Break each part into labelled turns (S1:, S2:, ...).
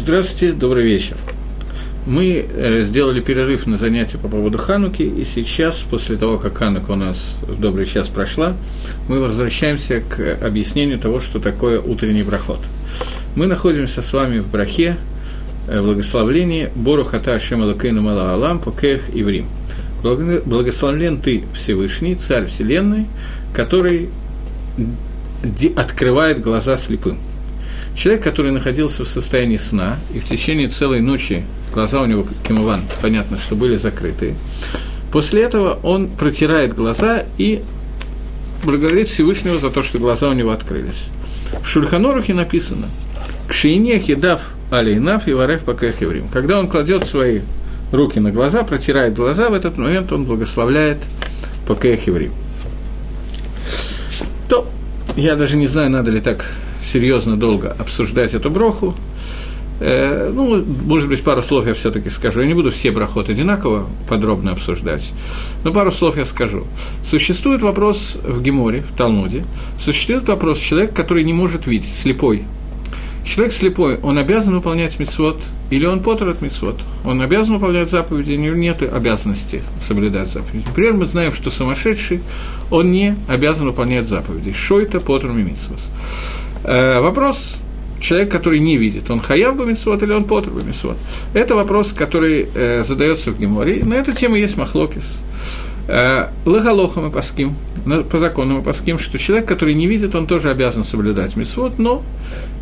S1: Здравствуйте, добрый вечер. Мы э, сделали перерыв на занятия по поводу Хануки, и сейчас, после того, как Ханука у нас в добрый час прошла, мы возвращаемся к объяснению того, что такое утренний проход. Мы находимся с вами в брахе, э, благословлении Борухата Ашем Алакейну Мала Алам Покех Иврим. Благословлен ты Всевышний, Царь Вселенной, который открывает глаза слепым. Человек, который находился в состоянии сна, и в течение целой ночи глаза у него, кимован, понятно, что были закрыты, после этого он протирает глаза и благодарит Всевышнего за то, что глаза у него открылись. В Шульханорухе написано «Кшиине хидав алейнав и варев паках еврим». Когда он кладет свои руки на глаза, протирает глаза, в этот момент он благословляет паках еврим. То я даже не знаю, надо ли так серьезно долго обсуждать эту броху. Э, ну, может быть, пару слов я все-таки скажу. Я не буду все брахот одинаково подробно обсуждать, но пару слов я скажу. Существует вопрос в Геморе, в Талмуде, существует вопрос человек, который не может видеть, слепой. Человек слепой, он обязан выполнять мицвод, или он потер от мицвод? Он обязан выполнять заповеди, или нет обязанности соблюдать заповеди. Например, мы знаем, что сумасшедший, он не обязан выполнять заповеди. Шойта, потер, мицвод. Э, вопрос, человек, который не видит, он хаяв бамитсвот или он потр бамитсвот? Это вопрос, который э, задается в Геморе. На эту тему есть махлокис. Э, Лагалоха мы паским, по закону мы паским, что человек, который не видит, он тоже обязан соблюдать митцвот, но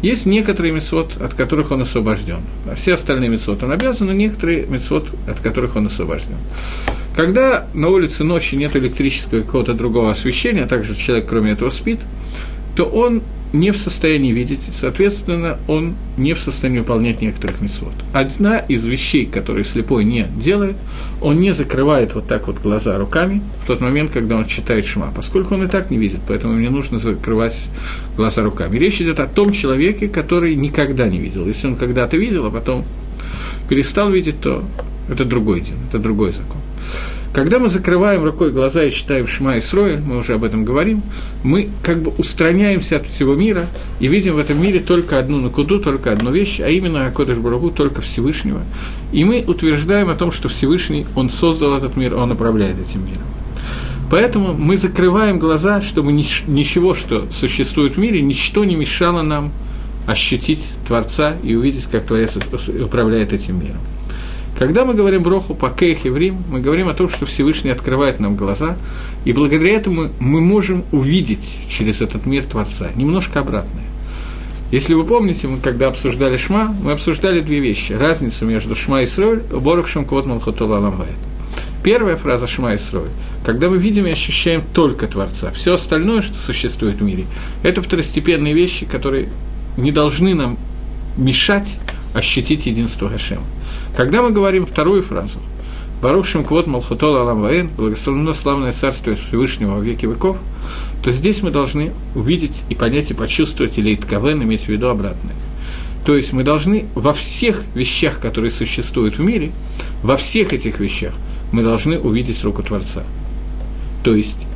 S1: есть некоторые митцвот, от которых он освобожден. А все остальные митцвот он обязан, но некоторые митцвот, от которых он освобожден. Когда на улице ночи нет электрического какого-то другого освещения, а также человек, кроме этого, спит, то он не в состоянии видеть, соответственно, он не в состоянии выполнять некоторых митцвот. Одна из вещей, которые слепой не делает, он не закрывает вот так вот глаза руками в тот момент, когда он читает шма, поскольку он и так не видит, поэтому мне нужно закрывать глаза руками. Речь идет о том человеке, который никогда не видел. Если он когда-то видел, а потом перестал видеть, то это другой день, это другой закон. Когда мы закрываем рукой глаза и читаем Шма и Сроя, мы уже об этом говорим, мы как бы устраняемся от всего мира и видим в этом мире только одну накуду, только одну вещь, а именно Акодыш Барагу, только Всевышнего. И мы утверждаем о том, что Всевышний, Он создал этот мир, Он управляет этим миром. Поэтому мы закрываем глаза, чтобы ничего, что существует в мире, ничто не мешало нам ощутить Творца и увидеть, как Творец управляет этим миром. Когда мы говорим броху по кейх и Рим, мы говорим о том, что Всевышний открывает нам глаза, и благодаря этому мы можем увидеть через этот мир Творца. Немножко обратное. Если вы помните, мы когда обсуждали Шма, мы обсуждали две вещи. Разницу между Шма и Сроль, Борох Шамкот Малхотола Ламвает. Первая фраза Шма и Сроль. Когда мы видим и ощущаем только Творца. Все остальное, что существует в мире, это второстепенные вещи, которые не должны нам мешать ощутить единство Хашема. Когда мы говорим вторую фразу, Барушим Квот Малхутол Алам Ваэн, благословено славное царствие Всевышнего во веки веков, то здесь мы должны увидеть и понять, и почувствовать, или Иткавен иметь в виду обратное. То есть мы должны во всех вещах, которые существуют в мире, во всех этих вещах мы должны увидеть руку Творца. То есть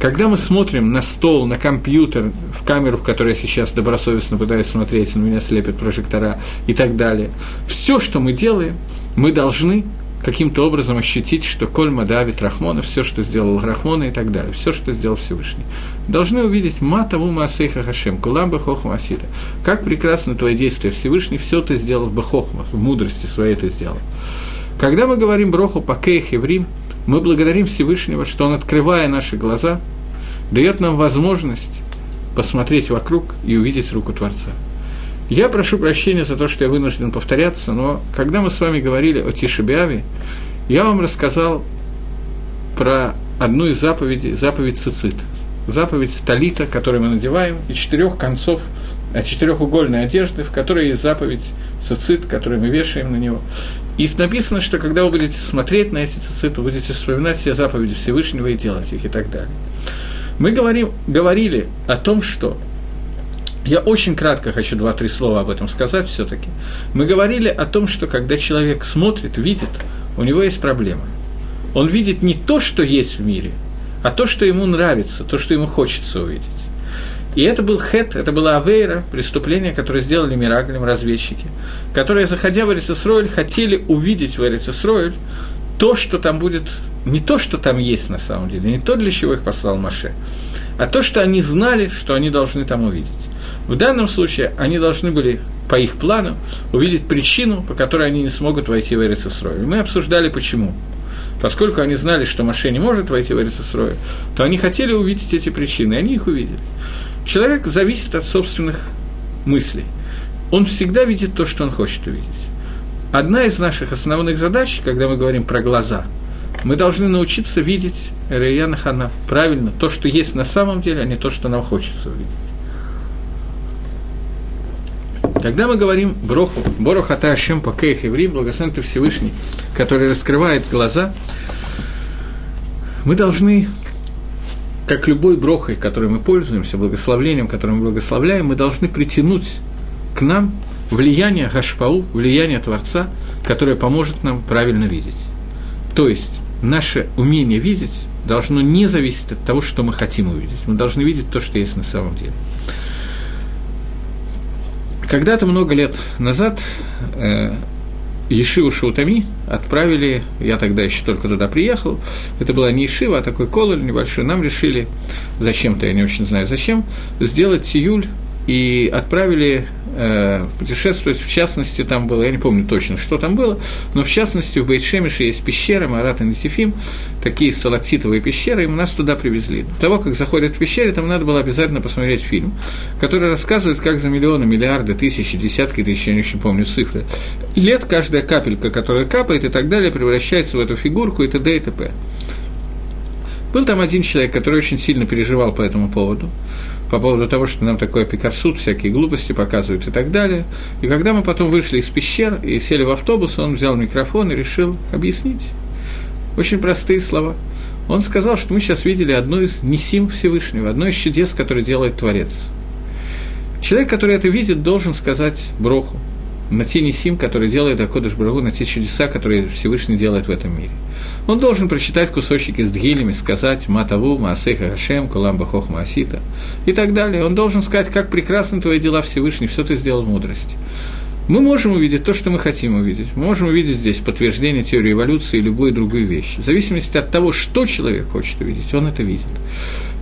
S1: когда мы смотрим на стол, на компьютер, в камеру, в которой я сейчас добросовестно пытаюсь смотреть, на меня слепят прожектора и так далее, все, что мы делаем, мы должны каким-то образом ощутить, что Кольма Давид Рахмона, все, что сделал Рахмона и так далее, все, что сделал Всевышний. Должны увидеть Матаву Маасейха Хашем, Кулам Бахохма Асида. Как прекрасно твое действие Всевышний, все ты сделал в Бахохма, в мудрости своей ты сделал. Когда мы говорим Броху по Кейх и Рим, мы благодарим Всевышнего, что Он, открывая наши глаза, дает нам возможность посмотреть вокруг и увидеть руку Творца. Я прошу прощения за то, что я вынужден повторяться, но когда мы с вами говорили о Тишебиаве, я вам рассказал про одну из заповедей, заповедь Цицит, заповедь Талита, которую мы надеваем, и четырех концов а четырехугольной одежды, в которой есть заповедь цицит, которую мы вешаем на него. И написано, что когда вы будете смотреть на эти цициты, вы будете вспоминать все заповеди Всевышнего и делать их и так далее. Мы говорим, говорили о том, что я очень кратко хочу два-три слова об этом сказать все-таки. Мы говорили о том, что когда человек смотрит, видит, у него есть проблема. Он видит не то, что есть в мире, а то, что ему нравится, то, что ему хочется увидеть. И это был хет, это была авейра, преступление, которое сделали Мираглем, разведчики, которые, заходя в Эрицесройль, хотели увидеть в Эрицесройль то, что там будет, не то, что там есть на самом деле, не то, для чего их послал Маше, а то, что они знали, что они должны там увидеть. В данном случае они должны были, по их плану, увидеть причину, по которой они не смогут войти в Эрицесройль. Мы обсуждали, почему. Поскольку они знали, что Маше не может войти в Эрицесройль, то они хотели увидеть эти причины, и они их увидели. Человек зависит от собственных мыслей. Он всегда видит то, что он хочет увидеть. Одна из наших основных задач, когда мы говорим про глаза, мы должны научиться видеть Раяна Хана правильно, то, что есть на самом деле, а не то, что нам хочется увидеть. Когда мы говорим Броху, Борох Ата Ашем Пакех Еврим, благословен ты Всевышний, который раскрывает глаза, мы должны как любой брохой, которой мы пользуемся, благословлением, которым мы благословляем, мы должны притянуть к нам влияние Гашпау, влияние Творца, которое поможет нам правильно видеть. То есть наше умение видеть должно не зависеть от того, что мы хотим увидеть. Мы должны видеть то, что есть на самом деле. Когда-то много лет назад э, Ешиву Шаутами отправили, я тогда еще только туда приехал, это была не Ешива, а такой кололь небольшой, нам решили, зачем-то, я не очень знаю зачем, сделать тиюль и отправили э, путешествовать, в частности, там было, я не помню точно, что там было, но в частности в Бейтшемише есть пещера, Марат и Нетифим, такие сталактитовые пещеры, и нас туда привезли. До того, как заходят в пещере, там надо было обязательно посмотреть фильм, который рассказывает, как за миллионы, миллиарды, тысячи, десятки тысяч, я не очень помню цифры, лет каждая капелька, которая капает и так далее, превращается в эту фигурку и т.д. и т.п. Был там один человек, который очень сильно переживал по этому поводу по поводу того, что нам такое пикарсуд, всякие глупости показывают и так далее. И когда мы потом вышли из пещер и сели в автобус, он взял микрофон и решил объяснить. Очень простые слова. Он сказал, что мы сейчас видели одно из несим Всевышнего, одно из чудес, которое делает Творец. Человек, который это видит, должен сказать Броху, на те несим, который делает Акодыш Браху, на те чудеса, которые Всевышний делает в этом мире. Он должен прочитать кусочки с дгилями, сказать «Матаву, Маасеха Хашем, Кулам Бахох Маасита» и так далее. Он должен сказать, как прекрасны твои дела Всевышний, все ты сделал в мудрости. Мы можем увидеть то, что мы хотим увидеть. Мы можем увидеть здесь подтверждение теории эволюции и любую другую вещь. В зависимости от того, что человек хочет увидеть, он это видит.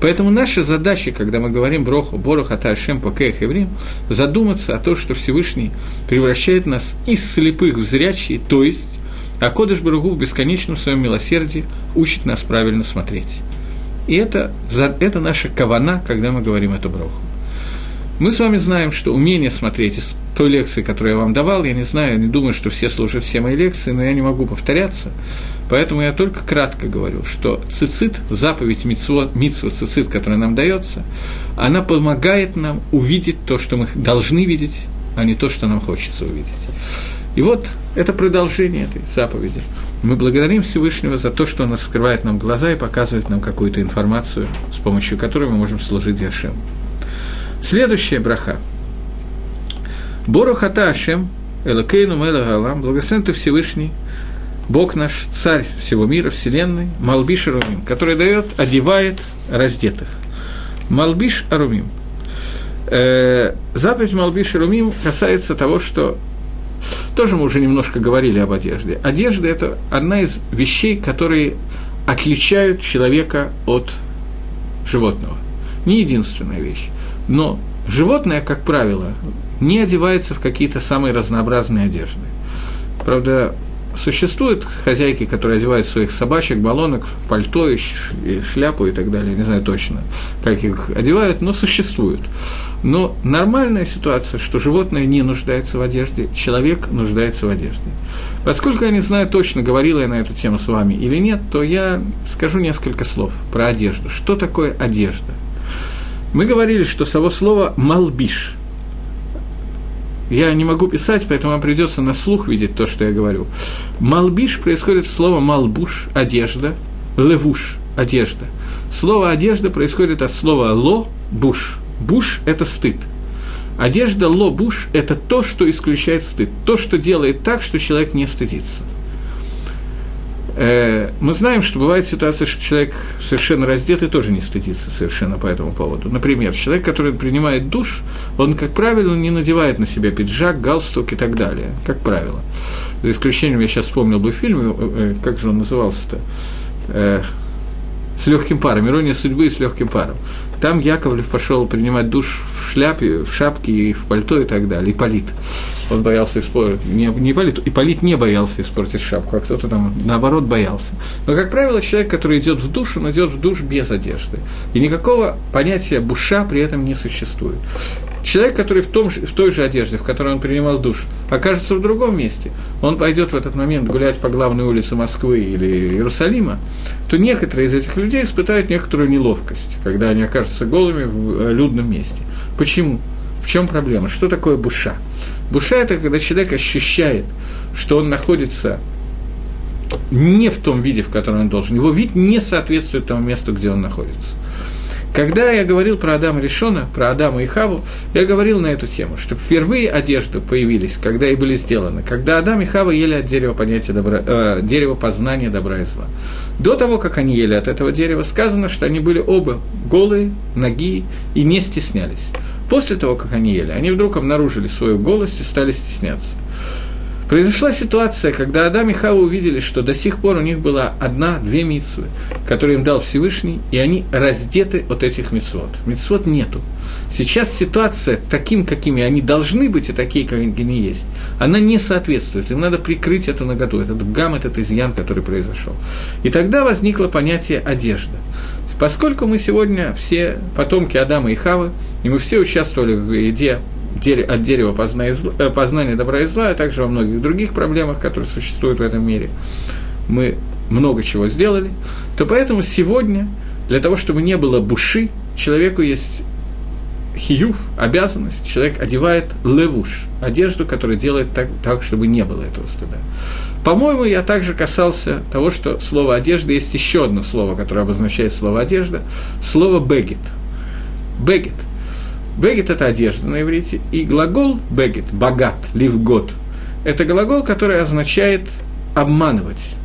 S1: Поэтому наша задача, когда мы говорим Броху, Борох, Аташем, Пакех, Еврим, задуматься о том, что Всевышний превращает нас из слепых в зрячие, то есть а Кодыш Баругу в бесконечном своем милосердии учит нас правильно смотреть. И это, это наша кавана, когда мы говорим эту броху. Мы с вами знаем, что умение смотреть из той лекции, которую я вам давал, я не знаю, не думаю, что все слушают все мои лекции, но я не могу повторяться, поэтому я только кратко говорю, что цицит, заповедь митцва, митцва цицит, которая нам дается, она помогает нам увидеть то, что мы должны видеть, а не то, что нам хочется увидеть. И вот это продолжение этой заповеди. Мы благодарим Всевышнего за то, что Он раскрывает нам глаза и показывает нам какую-то информацию, с помощью которой мы можем служить Яшем. Следующая браха. Борухата Ашем, Элакейну Мела Галам, благословен ты Всевышний, Бог наш, Царь всего мира, Вселенной, Малбиш Арумим, который дает, одевает раздетых. Малбиш Арумим. Э, заповедь Малбиш Арумим касается того, что тоже мы уже немножко говорили об одежде. Одежда – это одна из вещей, которые отличают человека от животного. Не единственная вещь. Но животное, как правило, не одевается в какие-то самые разнообразные одежды. Правда, существуют хозяйки, которые одевают своих собачек, баллонок, пальто и шляпу и так далее, не знаю точно, как их одевают, но существуют. Но нормальная ситуация, что животное не нуждается в одежде, человек нуждается в одежде. Поскольку я не знаю точно, говорила я на эту тему с вами или нет, то я скажу несколько слов про одежду. Что такое одежда? Мы говорили, что само слово «малбиш» Я не могу писать, поэтому вам придется на слух видеть то, что я говорю. Малбиш происходит слово малбуш – одежда, левуш – одежда. Слово одежда происходит от слова ло – буш. Буш – это стыд. Одежда ло-буш – это то, что исключает стыд, то, что делает так, что человек не стыдится. Э, мы знаем, что бывает ситуация, что человек совершенно раздет и тоже не стыдится совершенно по этому поводу. Например, человек, который принимает душ, он, как правило, не надевает на себя пиджак, галстук и так далее, как правило. За исключением, я сейчас вспомнил бы фильм, э, как же он назывался-то, э, с легким паром, ирония судьбы с легким паром. Там Яковлев пошел принимать душ в шляпе, в шапке и в пальто и так далее, и полит он боялся испортить, не, не Ипполит, Ипполит не боялся испортить шапку, а кто-то там, наоборот, боялся. Но, как правило, человек, который идет в душ, он идет в душ без одежды. И никакого понятия буша при этом не существует. Человек, который в, том в той же одежде, в которой он принимал душ, окажется в другом месте, он пойдет в этот момент гулять по главной улице Москвы или Иерусалима, то некоторые из этих людей испытают некоторую неловкость, когда они окажутся голыми в э, людном месте. Почему? В чем проблема? Что такое буша? Буша – это когда человек ощущает, что он находится не в том виде, в котором он должен. Его вид не соответствует тому месту, где он находится. Когда я говорил про Адама Решона, про Адама и Хаву, я говорил на эту тему, что впервые одежды появились, когда и были сделаны, когда Адам и Хава ели от дерева, понятия добра, э, дерева познания добра и зла. До того, как они ели от этого дерева, сказано, что они были оба голые, ноги и не стеснялись. После того, как они ели, они вдруг обнаружили свою голость и стали стесняться. Произошла ситуация, когда Адам и Хава увидели, что до сих пор у них была одна-две митцвы, которые им дал Всевышний, и они раздеты от этих митцвот. Митцвот нету. Сейчас ситуация таким, какими они должны быть, и такие, как они есть, она не соответствует. Им надо прикрыть эту наготу, этот гам, этот изъян, который произошел. И тогда возникло понятие одежда. Поскольку мы сегодня все потомки Адама и Хавы, и мы все участвовали в еде от дерева познания, э, познания добра и зла, а также во многих других проблемах, которые существуют в этом мире, мы много чего сделали, то поэтому сегодня, для того, чтобы не было буши, человеку есть хиюв, обязанность, человек одевает левуш, одежду, которая делает так, так, чтобы не было этого стыда. По-моему, я также касался того, что слово «одежда» есть еще одно слово, которое обозначает слово «одежда», слово «бегет». «Бегет». «Бегет» – это одежда на иврите, и глагол «бегет» – «богат», «ливгот» – это глагол, который означает «обманывать».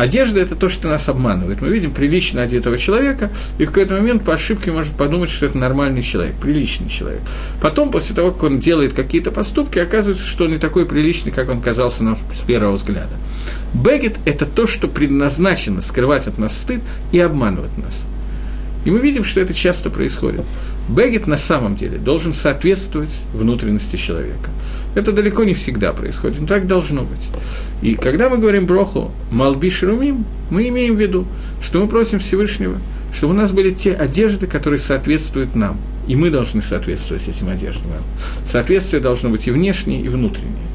S1: Одежда – это то, что нас обманывает. Мы видим прилично одетого человека, и в какой-то момент по ошибке может подумать, что это нормальный человек, приличный человек. Потом, после того, как он делает какие-то поступки, оказывается, что он не такой приличный, как он казался нам с первого взгляда. Бегет – это то, что предназначено скрывать от нас стыд и обманывать нас. И мы видим, что это часто происходит. Бегет на самом деле должен соответствовать внутренности человека. Это далеко не всегда происходит, но так должно быть. И когда мы говорим броху «малби шерумим», мы имеем в виду, что мы просим Всевышнего, чтобы у нас были те одежды, которые соответствуют нам. И мы должны соответствовать этим одеждам. Соответствие должно быть и внешнее, и внутреннее.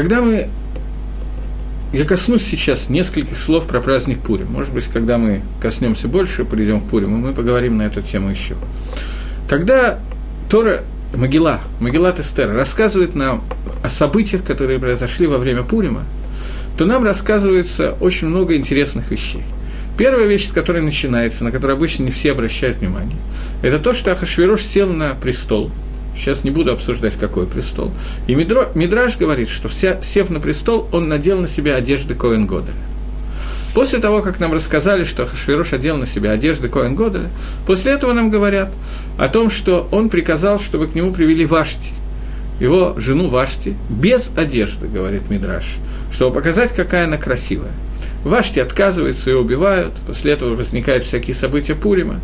S1: Когда мы... Я коснусь сейчас нескольких слов про праздник Пурим. Может быть, когда мы коснемся больше, придем к Пуриму, мы поговорим на эту тему еще. Когда Тора Могила, Могила Тестер рассказывает нам о событиях, которые произошли во время Пурима, то нам рассказывается очень много интересных вещей. Первая вещь, с которой начинается, на которую обычно не все обращают внимание, это то, что Ахашвирош сел на престол – Сейчас не буду обсуждать, какой престол. И Мидро, Мидраш говорит, что вся, сев на престол, он надел на себя одежды Коэн Годеля. После того, как нам рассказали, что Хашвирош одел на себя одежды Коэн Годеля, после этого нам говорят о том, что он приказал, чтобы к нему привели Вашти, его жену Вашти, без одежды, говорит Мидраш, чтобы показать, какая она красивая. Вашти отказываются и убивают, после этого возникают всякие события Пурима.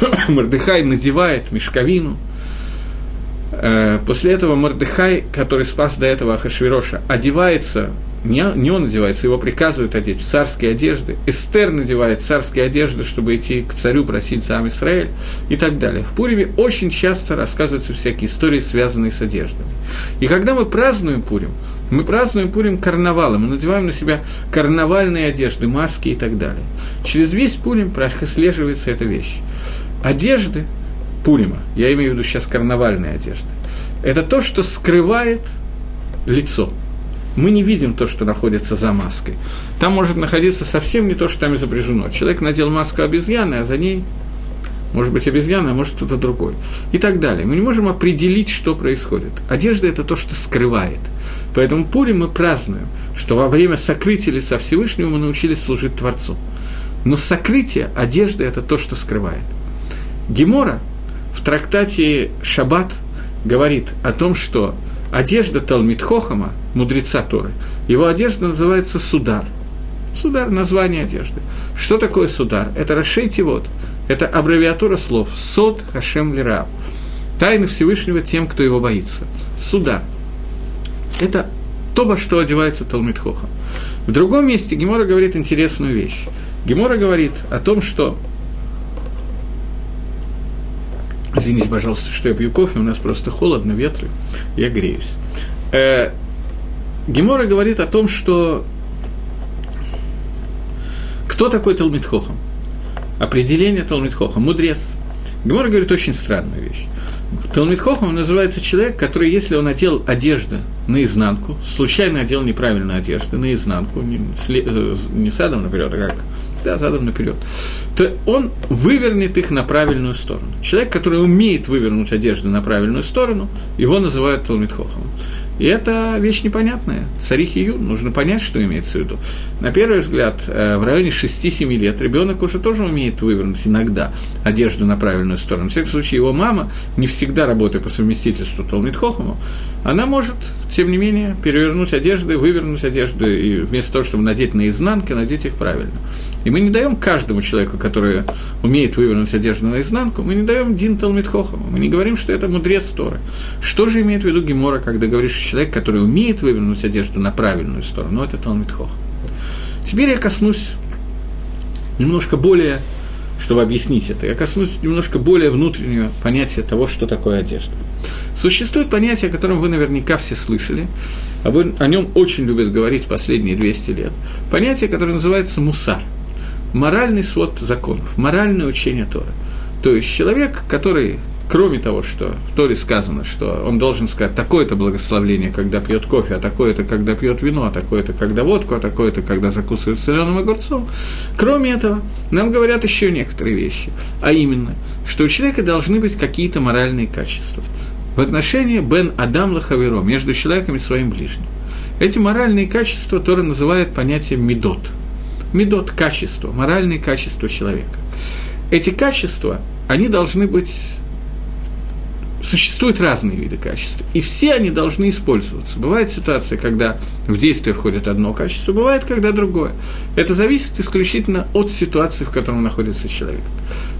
S1: Мордыхай надевает мешковину, после этого Мордыхай, который спас до этого Ахашвироша, одевается, не, не он одевается, его приказывают одеть в царские одежды. Эстер надевает царские одежды, чтобы идти к царю просить за Израиль и так далее. В Пуриме очень часто рассказываются всякие истории, связанные с одеждами. И когда мы празднуем Пурим, мы празднуем Пурим карнавалом, мы надеваем на себя карнавальные одежды, маски и так далее. Через весь Пурим прослеживается эта вещь. Одежды Пурима, я имею в виду сейчас карнавальные одежды, это то, что скрывает лицо. мы не видим то, что находится за маской. Там может находиться совсем не то, что там изображено. Человек надел маску обезьяны, а за ней может быть обезьяна, а может кто-то другой. И так далее. Мы не можем определить, что происходит. Одежда – это то, что скрывает. Поэтому Пурим мы празднуем, что во время сокрытия лица Всевышнего мы научились служить Творцу. Но сокрытие одежды – это то, что скрывает. Гемора в трактате «Шаббат» говорит о том, что одежда Талмит Хохама, мудреца Торы, его одежда называется судар. Судар – название одежды. Что такое судар? Это расшейте вот. Это аббревиатура слов «Сод Хашем Лира». Тайны Всевышнего тем, кто его боится. Судар. Это то, во что одевается Талмит Хохам. В другом месте Гемора говорит интересную вещь. Гемора говорит о том, что Извините, пожалуйста, что я пью кофе, у нас просто холодно, ветры, я греюсь. Э, Гемора говорит о том, что кто такой Талмитхохам? Определение Талмитхоха, мудрец. Гемора говорит очень странную вещь. Талмитхохам называется человек, который, если он одел одежду наизнанку, случайно одел неправильную одежду наизнанку, не, э, не садом наперед, а как да, задом наперед, то он вывернет их на правильную сторону. Человек, который умеет вывернуть одежду на правильную сторону, его называют Талмитхохом. И это вещь непонятная. Царихи Ю, нужно понять, что имеется в виду. На первый взгляд, э, в районе 6-7 лет ребенок уже тоже умеет вывернуть иногда одежду на правильную сторону. В всяком случае, его мама, не всегда работая по совместительству Талмитхохому, она может, тем не менее, перевернуть одежды, вывернуть одежду, и вместо того, чтобы надеть наизнанке, надеть их правильно. И мы не даем каждому человеку, который умеет вывернуть одежду наизнанку, мы не даем Дин Талмитхохаму, мы не говорим, что это мудрец Торы. Что же имеет в виду Гемора, когда говоришь, что человек, который умеет вывернуть одежду на правильную сторону, ну, это Талмитхохам. Теперь я коснусь немножко более чтобы объяснить это, я коснусь немножко более внутреннего понятия того, что такое одежда. Существует понятие, о котором вы наверняка все слышали, о нем очень любят говорить последние 200 лет. Понятие, которое называется мусар. Моральный свод законов, моральное учение Тора. То есть человек, который кроме того, что в Торе сказано, что он должен сказать такое-то благословление, когда пьет кофе, а такое-то, когда пьет вино, а такое-то, когда водку, а такое-то, когда закусывает соленым огурцом. Кроме этого, нам говорят еще некоторые вещи, а именно, что у человека должны быть какие-то моральные качества в отношении Бен Адам Лахаверо, между человеком и своим ближним. Эти моральные качества Тора называет понятием медот. Медот – качество, моральные качества человека. Эти качества, они должны быть существуют разные виды качеств, и все они должны использоваться. Бывает ситуация, когда в действие входит одно качество, бывает, когда другое. Это зависит исключительно от ситуации, в которой находится человек.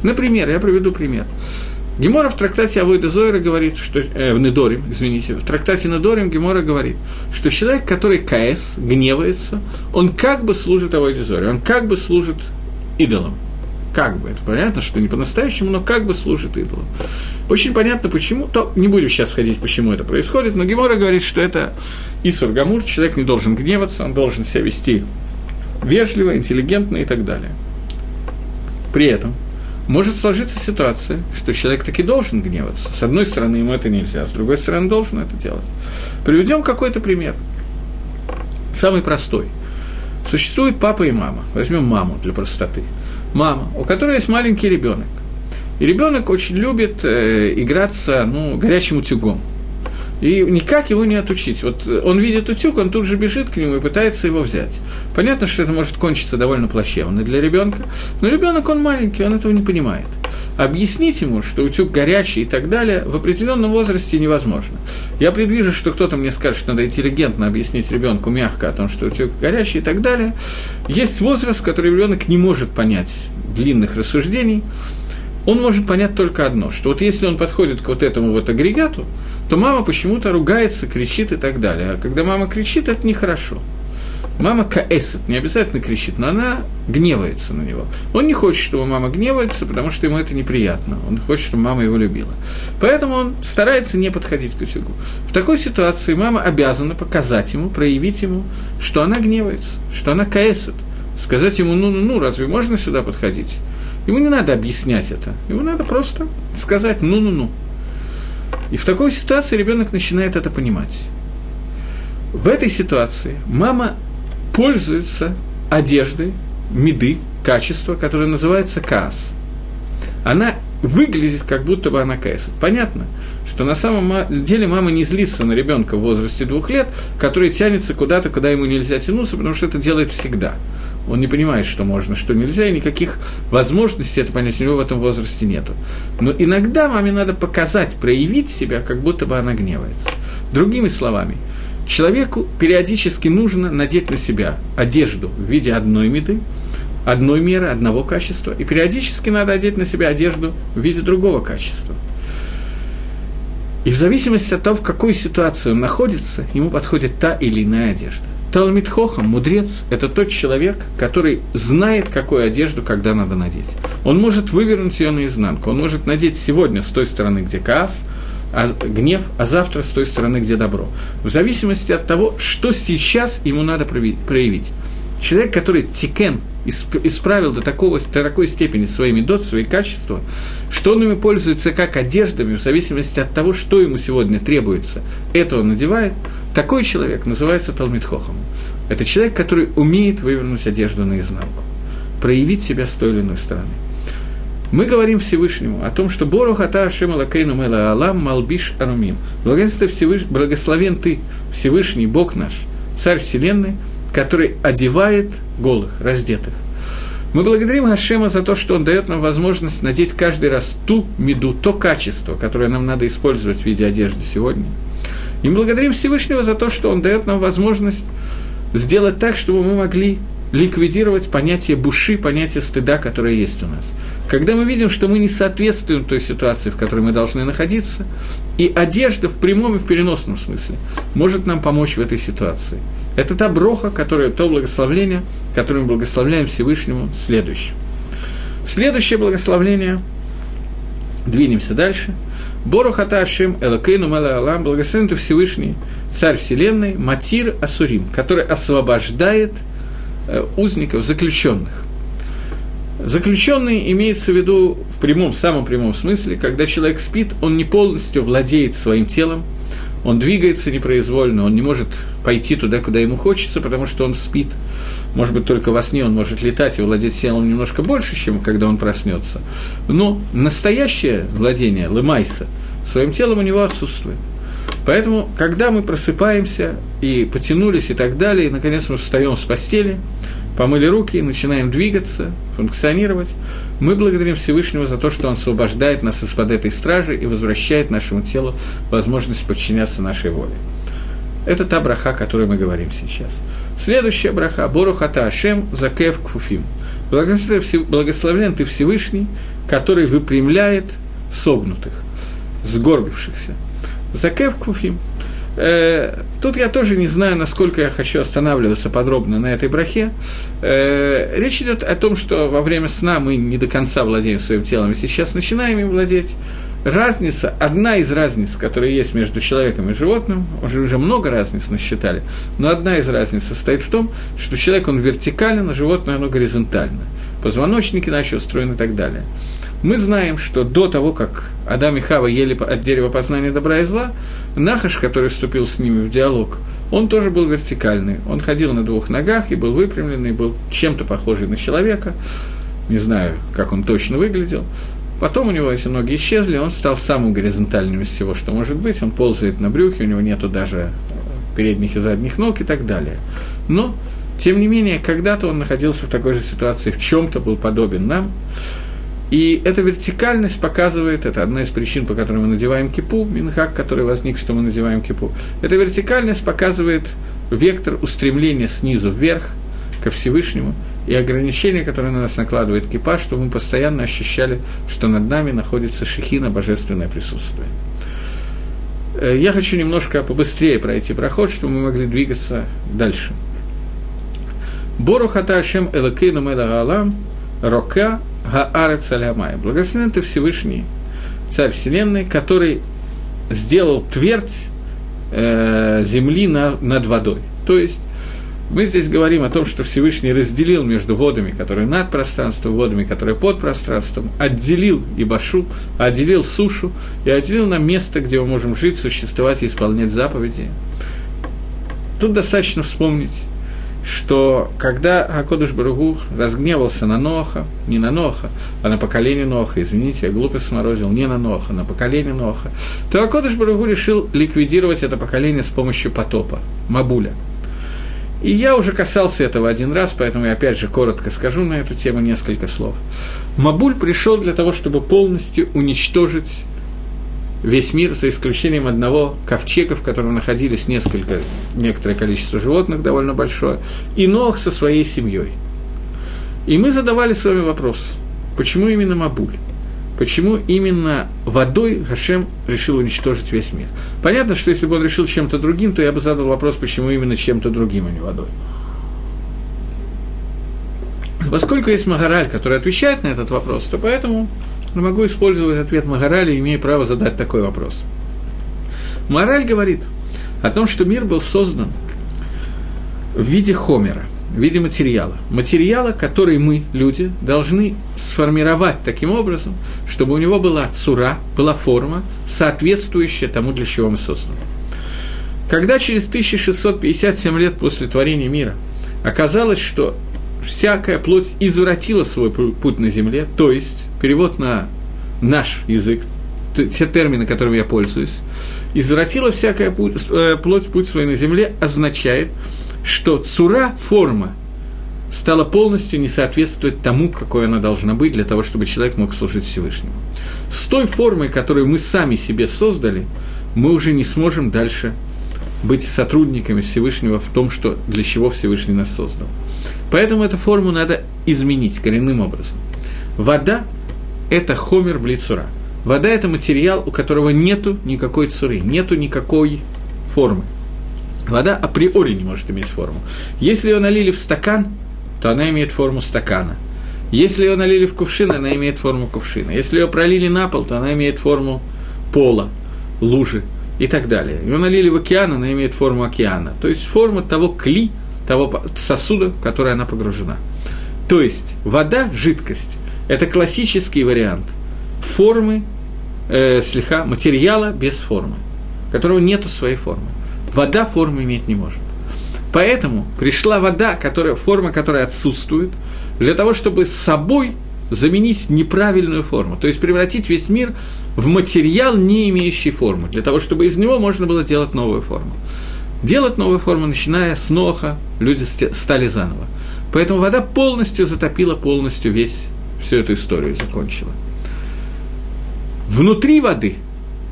S1: Например, я приведу пример. Гемора в трактате Авойда Зойра говорит, что, э, в Недорим, извините, в трактате Недорим Гемора говорит, что человек, который КС, гневается, он как бы служит Авойде Зойре, он как бы служит идолам как бы, это понятно, что не по-настоящему, но как бы служит идолу. Очень понятно, почему, то не будем сейчас ходить, почему это происходит, но Гемора говорит, что это Исур Гамур, человек не должен гневаться, он должен себя вести вежливо, интеллигентно и так далее. При этом может сложиться ситуация, что человек таки должен гневаться. С одной стороны, ему это нельзя, с другой стороны, должен это делать. Приведем какой-то пример. Самый простой. Существует папа и мама. Возьмем маму для простоты мама, у которой есть маленький ребенок. И ребенок очень любит э, играться ну, горячим утюгом. И никак его не отучить. Вот он видит утюг, он тут же бежит к нему и пытается его взять. Понятно, что это может кончиться довольно плачевно для ребенка, но ребенок он маленький, он этого не понимает. Объяснить ему, что утюг горячий и так далее, в определенном возрасте невозможно. Я предвижу, что кто-то мне скажет, что надо интеллигентно объяснить ребенку мягко о том, что утюг горячий и так далее. Есть возраст, который ребенок не может понять длинных рассуждений, он может понять только одно, что вот если он подходит к вот этому вот агрегату, то мама почему-то ругается, кричит и так далее. А когда мама кричит, это нехорошо. Мама каэсет, не обязательно кричит, но она гневается на него. Он не хочет, чтобы мама гневается, потому что ему это неприятно. Он хочет, чтобы мама его любила. Поэтому он старается не подходить к утюгу. В такой ситуации мама обязана показать ему, проявить ему, что она гневается, что она каэсет. Сказать ему, ну-ну-ну, разве можно сюда подходить? Ему не надо объяснять это. Ему надо просто сказать «ну-ну-ну». И в такой ситуации ребенок начинает это понимать. В этой ситуации мама пользуется одеждой, меды, качества, которое называется каас. Она выглядит, как будто бы она каэсит. Понятно, что на самом деле мама не злится на ребенка в возрасте двух лет, который тянется куда-то, куда ему нельзя тянуться, потому что это делает всегда. Он не понимает, что можно, что нельзя, и никаких возможностей это понять у него в этом возрасте нету. Но иногда маме надо показать, проявить себя, как будто бы она гневается. Другими словами, человеку периодически нужно надеть на себя одежду в виде одной меды, одной меры, одного качества, и периодически надо одеть на себя одежду в виде другого качества. И в зависимости от того, в какой ситуации он находится, ему подходит та или иная одежда. Талмит Хохам, мудрец, это тот человек, который знает, какую одежду когда надо надеть. Он может вывернуть ее наизнанку, он может надеть сегодня с той стороны, где каас, а гнев, а завтра с той стороны, где добро. В зависимости от того, что сейчас ему надо проявить. Человек, который тикен, исправил до, такого, до такой степени своими дот, свои качества, что он ими пользуется как одеждами, в зависимости от того, что ему сегодня требуется, это он надевает, такой человек называется Талмитхохом. Это человек, который умеет вывернуть одежду наизнанку, проявить себя с той или иной стороны. Мы говорим Всевышнему о том, что Борох Ата Ашем Алакейну Мела Алам Малбиш Арумим. Благословен ты, Всевышний Бог наш, Царь Вселенной, который одевает голых, раздетых. Мы благодарим Гашема за то, что он дает нам возможность надеть каждый раз ту меду, то качество, которое нам надо использовать в виде одежды сегодня. И мы благодарим Всевышнего за то, что он дает нам возможность сделать так, чтобы мы могли ликвидировать понятие буши, понятие стыда, которое есть у нас. Когда мы видим, что мы не соответствуем той ситуации, в которой мы должны находиться, и одежда в прямом и в переносном смысле может нам помочь в этой ситуации. Это та броха, которая, то благословление, которое мы благословляем Всевышнему, следующее. Следующее благословление, двинемся дальше. Борухата Ашем Элакейну Мала Алам, благословен ты Всевышний, Царь Вселенной, Матир Асурим, который освобождает узников, заключенных. Заключенный имеется в виду в прямом, самом прямом смысле, когда человек спит, он не полностью владеет своим телом, он двигается непроизвольно, он не может пойти туда, куда ему хочется, потому что он спит. Может быть, только во сне он может летать и владеть телом немножко больше, чем когда он проснется. Но настоящее владение Лемайса своим телом у него отсутствует. Поэтому, когда мы просыпаемся и потянулись и так далее, и, наконец, мы встаем с постели – помыли руки, начинаем двигаться, функционировать. Мы благодарим Всевышнего за то, что Он освобождает нас из-под этой стражи и возвращает нашему телу возможность подчиняться нашей воле. Это та браха, о которой мы говорим сейчас. Следующая браха – Борухата Ашем Закев Кфуфим. Благословлен ты Всевышний, который выпрямляет согнутых, сгорбившихся. Закев Кфуфим – Э, тут я тоже не знаю, насколько я хочу останавливаться подробно на этой брахе. Э, речь идет о том, что во время сна мы не до конца владеем своим телом, и сейчас начинаем им владеть. Разница, одна из разниц, которая есть между человеком и животным, уже, уже много разниц насчитали, но одна из разниц состоит в том, что человек, он вертикален, а животное, оно горизонтально. Позвоночник иначе устроен и так далее. Мы знаем, что до того, как Адам и Хава ели от дерева познания добра и зла, Нахаш, который вступил с ними в диалог, он тоже был вертикальный. Он ходил на двух ногах и был выпрямленный, был чем-то похожий на человека. Не знаю, как он точно выглядел. Потом у него эти ноги исчезли, он стал самым горизонтальным из всего, что может быть. Он ползает на брюхе, у него нету даже передних и задних ног и так далее. Но, тем не менее, когда-то он находился в такой же ситуации, в чем-то был подобен нам. И эта вертикальность показывает, это одна из причин, по которой мы надеваем кипу, минхак, который возник, что мы надеваем кипу. Эта вертикальность показывает вектор устремления снизу вверх, ко Всевышнему, и ограничения, которые на нас накладывает кипа, чтобы мы постоянно ощущали, что над нами находится шехина, божественное присутствие. Э, я хочу немножко побыстрее пройти проход, чтобы мы могли двигаться дальше. Борухата Ашем Элакейну Меда Алам Рока Гаарец Алямай. Благословен ты Всевышний, Царь Вселенной, который сделал твердь э, земли на, над водой. То есть, мы здесь говорим о том, что Всевышний разделил между водами, которые над пространством, водами, которые под пространством, отделил Ибашу, отделил сушу и отделил нам место, где мы можем жить, существовать и исполнять заповеди. тут достаточно вспомнить, что когда Акодыш Баругу разгневался на Ноха, не на Ноха, а на поколение Ноха, извините, я глупо сморозил, не на Ноха, на поколение Ноха, то Акодыш Баругу решил ликвидировать это поколение с помощью потопа, Мабуля. И я уже касался этого один раз, поэтому я опять же коротко скажу на эту тему несколько слов. Мабуль пришел для того, чтобы полностью уничтожить весь мир, за исключением одного ковчега, в котором находились несколько, некоторое количество животных, довольно большое, и Нох со своей семьей. И мы задавали с вами вопрос, почему именно Мабуль? Почему именно водой Хашем решил уничтожить весь мир? Понятно, что если бы он решил чем-то другим, то я бы задал вопрос, почему именно чем-то другим, а не водой. Поскольку есть Магараль, который отвечает на этот вопрос, то поэтому но могу использовать ответ Магараля, имея право задать такой вопрос. Мораль говорит о том, что мир был создан в виде хомера, в виде материала. Материала, который мы, люди, должны сформировать таким образом, чтобы у него была цура, была форма, соответствующая тому, для чего мы созданы. Когда через 1657 лет после творения мира оказалось, что всякая плоть извратила свой путь на земле, то есть перевод на наш язык, те термины, которыми я пользуюсь, извратила всякая путь, э, плоть путь свой на земле, означает, что цура, форма, стала полностью не соответствовать тому, какой она должна быть для того, чтобы человек мог служить Всевышнему. С той формой, которую мы сами себе создали, мы уже не сможем дальше быть сотрудниками Всевышнего в том, что для чего Всевышний нас создал. Поэтому эту форму надо изменить коренным образом. Вода – это хомер в лицура. Вода – это материал, у которого нету никакой цуры, нету никакой формы. Вода априори не может иметь форму. Если ее налили в стакан, то она имеет форму стакана. Если ее налили в кувшин, она имеет форму кувшина. Если ее пролили на пол, то она имеет форму пола, лужи и так далее. Ее налили в океан, она имеет форму океана. То есть форму того кли, того сосуда, в который она погружена. То есть вода, жидкость, это классический вариант формы, э, слегка, материала без формы, которого нет своей формы. Вода формы иметь не может. Поэтому пришла вода, которая, форма которая отсутствует, для того, чтобы с собой заменить неправильную форму, то есть превратить весь мир в материал, не имеющий формы, для того, чтобы из него можно было делать новую форму. Делать новую форму, начиная с Ноха, люди стали заново. Поэтому вода полностью затопила полностью весь, всю эту историю закончила. Внутри воды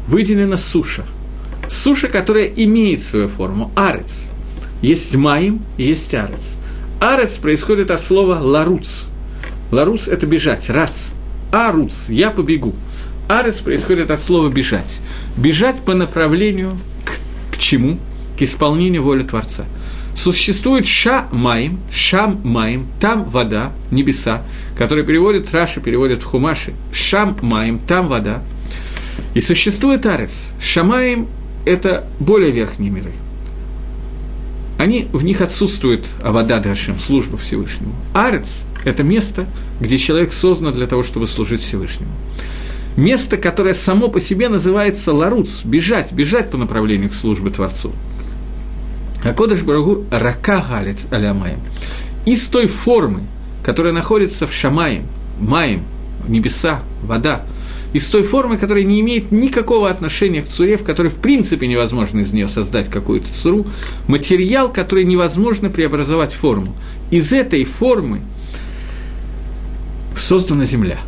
S1: выделена суша. Суша, которая имеет свою форму, арец. Есть маим и есть арец. Арец происходит от слова ларуц. Ларуц – это бежать, рац. Аруц – я побегу. Арец происходит от слова бежать. Бежать по направлению к, к чему? к исполнению воли Творца. Существует ша-маим, шам-маим, там вода, небеса, который переводит, Раша переводит в Хумаши, шам-маим, там вода. И существует арец. Шамаим – это более верхние миры. Они, в них отсутствует Авада Дашем, служба Всевышнему. Арец – это место, где человек создан для того, чтобы служить Всевышнему. Место, которое само по себе называется ларуц, бежать, бежать по направлению к службе Творцу – а Кодыш Барагу рака галит алямаем. Из той формы, которая находится в Шамаем, Маем, небеса, вода, из той формы, которая не имеет никакого отношения к цуре, в которой в принципе невозможно из нее создать какую-то цуру, материал, который невозможно преобразовать в форму. Из этой формы создана земля.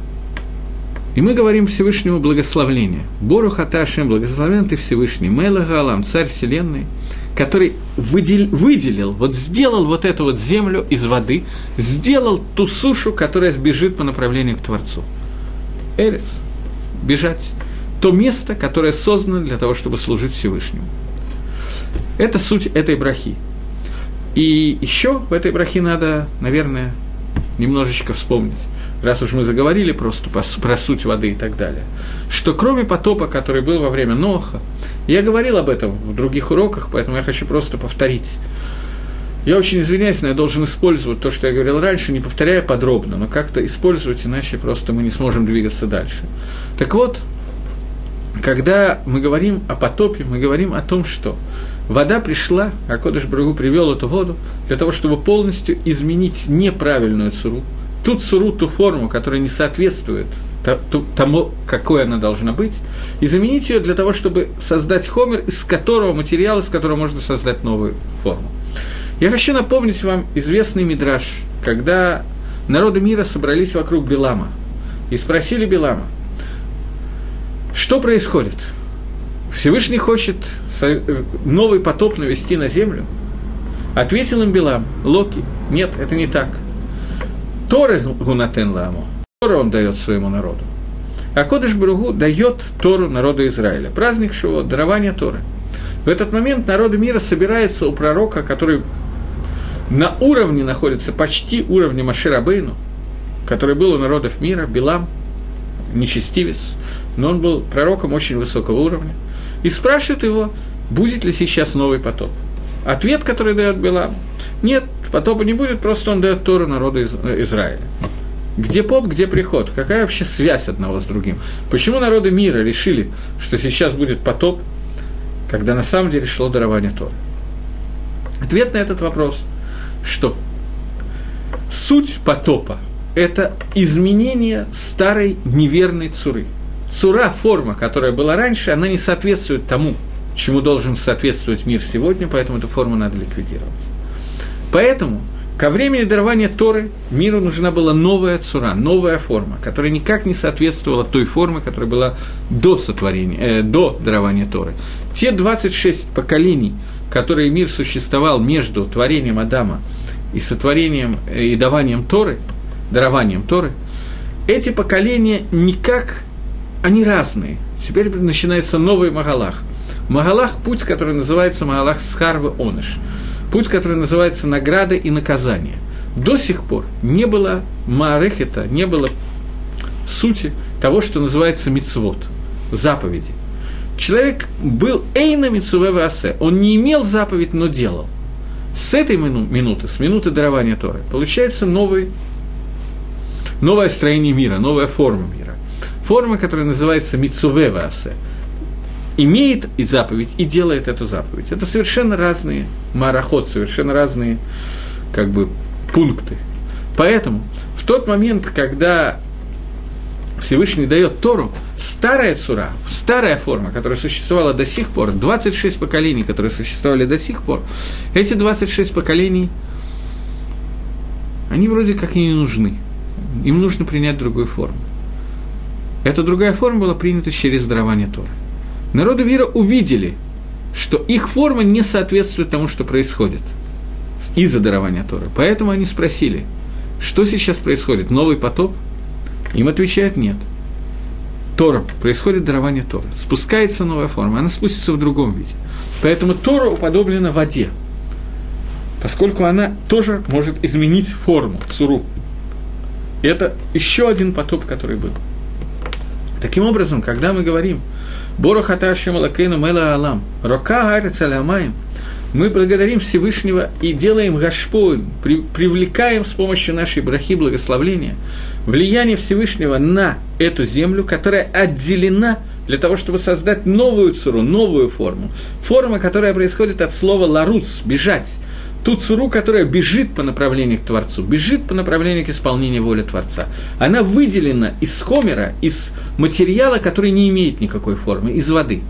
S1: И мы говорим Всевышнему благословление. Бору Хаташем, благословен ты Всевышний, Мела Галам, царь Вселенной – который выдел, выделил, вот сделал вот эту вот землю из воды, сделал ту сушу, которая сбежит по направлению к Творцу. Эрец, бежать. То место, которое создано для того, чтобы служить Всевышнему. Это суть этой брахи. И еще в этой брахе надо, наверное, немножечко вспомнить раз уж мы заговорили просто про суть воды и так далее, что кроме потопа, который был во время Ноха, я говорил об этом в других уроках, поэтому я хочу просто повторить. Я очень извиняюсь, но я должен использовать то, что я говорил раньше, не повторяя подробно, но как-то использовать, иначе просто мы не сможем двигаться дальше. Так вот, когда мы говорим о потопе, мы говорим о том, что вода пришла, а Кодыш Брагу привел эту воду для того, чтобы полностью изменить неправильную цуру, ту цуру, ту форму, которая не соответствует тому, какой она должна быть, и заменить ее для того, чтобы создать хомер, из которого материал, из которого можно создать новую форму. Я хочу напомнить вам известный мидраж, когда народы мира собрались вокруг Белама и спросили Белама, что происходит? Всевышний хочет новый потоп навести на землю? Ответил им Белам, Локи, нет, это не так. Торы гунатен ламу, Тору он дает своему народу. А Кодыш Бругу дает Тору народу Израиля. Праздник Шивот, дарование Торы. В этот момент народы мира собираются у пророка, который на уровне находится, почти уровне Маширабейну, который был у народов мира, Билам, нечестивец, но он был пророком очень высокого уровня, и спрашивает его, будет ли сейчас новый потоп. Ответ, который дает Билам, нет, потопа не будет, просто он дает Тору народу из, Израиля. Где поп, где приход? Какая вообще связь одного с другим? Почему народы мира решили, что сейчас будет потоп, когда на самом деле шло дарование Торы? Ответ на этот вопрос, что суть потопа – это изменение старой неверной цуры. Цура, форма, которая была раньше, она не соответствует тому, чему должен соответствовать мир сегодня, поэтому эту форму надо ликвидировать. Поэтому – Ко времени дарования Торы миру нужна была новая цура, новая форма, которая никак не соответствовала той форме, которая была до сотворения, э, до дарования Торы. Те 26 поколений, которые мир существовал между творением Адама и сотворением э, и даванием Торы, дарованием Торы, эти поколения никак, они разные. Теперь начинается новый Магалах. Магалах – путь, который называется Магалах Схарвы Оныш – путь, который называется «Награда и наказание». До сих пор не было Маарехета, не было сути того, что называется мицвод, заповеди. Человек был эйна мицуве асе, он не имел заповедь, но делал. С этой минуты, с минуты дарования Торы, получается новый, новое строение мира, новая форма мира. Форма, которая называется мицуве асе – имеет и заповедь, и делает эту заповедь. Это совершенно разные мараход, совершенно разные как бы, пункты. Поэтому в тот момент, когда Всевышний дает Тору, старая цура, старая форма, которая существовала до сих пор, 26 поколений, которые существовали до сих пор, эти 26 поколений, они вроде как не нужны. Им нужно принять другую форму. Эта другая форма была принята через дарование Торы народы мира увидели, что их форма не соответствует тому, что происходит из-за дарования Торы. Поэтому они спросили, что сейчас происходит, новый потоп? Им отвечают нет. Тора, происходит дарование Торы. Спускается новая форма, она спустится в другом виде. Поэтому Тора уподоблена воде, поскольку она тоже может изменить форму, цуру. Это еще один потоп, который был. Таким образом, когда мы говорим – Борохаташим Алакейну Мела Алам, Рока Арец Алямаем, мы благодарим Всевышнего и делаем гашпо, при, привлекаем с помощью нашей брахи благословления влияние Всевышнего на эту землю, которая отделена для того, чтобы создать новую цуру, новую форму. Форма, которая происходит от слова «ларуц» – «бежать» ту цуру, которая бежит по направлению к Творцу, бежит по направлению к исполнению воли Творца. Она выделена из хомера, из материала, который не имеет никакой формы, из воды.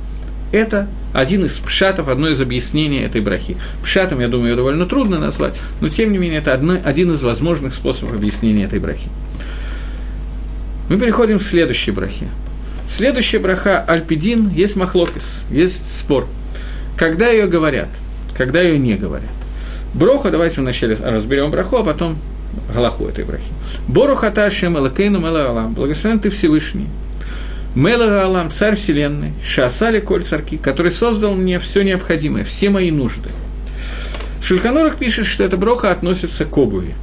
S1: Это один из пшатов, одно из объяснений этой брахи. Пшатом, я думаю, ее довольно трудно назвать, но тем не менее это одно, один из возможных способов объяснения этой брахи. Мы переходим к следующей брахе. Следующая браха Альпидин есть махлокис, есть спор. Когда ее говорят, когда ее не говорят. Броха, давайте вначале разберем браху, а потом галаху этой брахи. Боруха Ташем Элакейну Мелаалам, благословен ты Всевышний. Мелаалам, царь вселенной, Шаасали Коль царки, который создал мне все необходимое, все мои нужды. Шульханурах пишет, что эта броха относится к обуви.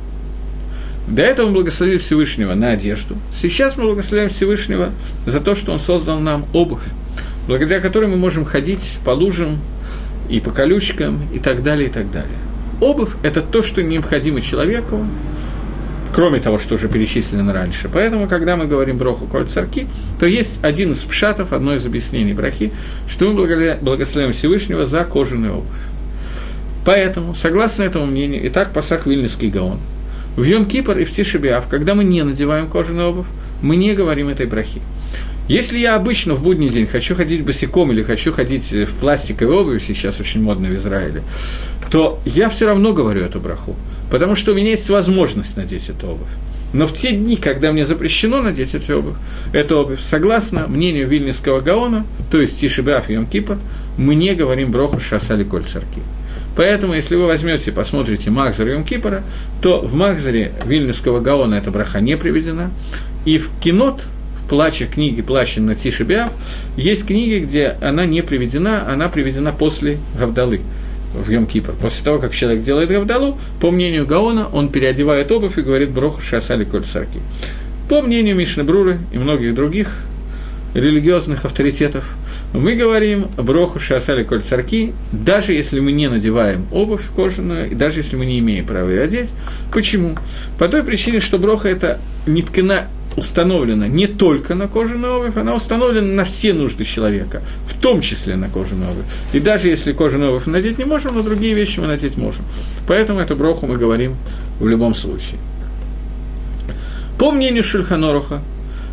S1: До этого мы благословили Всевышнего на одежду. Сейчас мы благословляем Всевышнего за то, что Он создал нам обувь, благодаря которой мы можем ходить по лужам и по колючкам и так далее, и так далее. Обувь – это то, что необходимо человеку, кроме того, что уже перечислено раньше. Поэтому, когда мы говорим броху коль царки, то есть один из пшатов, одно из объяснений брахи, что мы благословляем Всевышнего за кожаную обувь. Поэтому, согласно этому мнению, и так Пасах Вильнюсский Гаон, в Йом Кипр и в Тишебиав, когда мы не надеваем кожаную обувь, мы не говорим этой брахи. Если я обычно в будний день хочу ходить босиком или хочу ходить в пластиковой обуви, сейчас очень модно в Израиле, то я все равно говорю эту браху, потому что у меня есть возможность надеть эту обувь. Но в те дни, когда мне запрещено надеть эту обувь, эту обувь согласно мнению Вильнюсского Гаона, то есть Тишибаф и Йом Кипр, мы не говорим броху Шасали Коль Царки. Поэтому, если вы возьмете, посмотрите Махзар Йом Кипора, то в Махзаре Вильнюсского Гаона эта браха не приведена, и в Кинот, плача книги «Плащен на Тишебиав», есть книги, где она не приведена, она приведена после Гавдалы в Йом Кипр. После того, как человек делает Гавдалу, по мнению Гаона, он переодевает обувь и говорит «Броху шасали коль сарки». По мнению Мишны Бруры и многих других религиозных авторитетов, мы говорим «Броху шасали коль царки», даже если мы не надеваем обувь кожаную, и даже если мы не имеем права ее одеть. Почему? По той причине, что броха – это не ткана установлена не только на кожаную обувь, она установлена на все нужды человека, в том числе на кожаную обувь. И даже если кожаную обувь надеть не можем, но другие вещи мы надеть можем. Поэтому эту броху мы говорим в любом случае. По мнению Шульханоруха,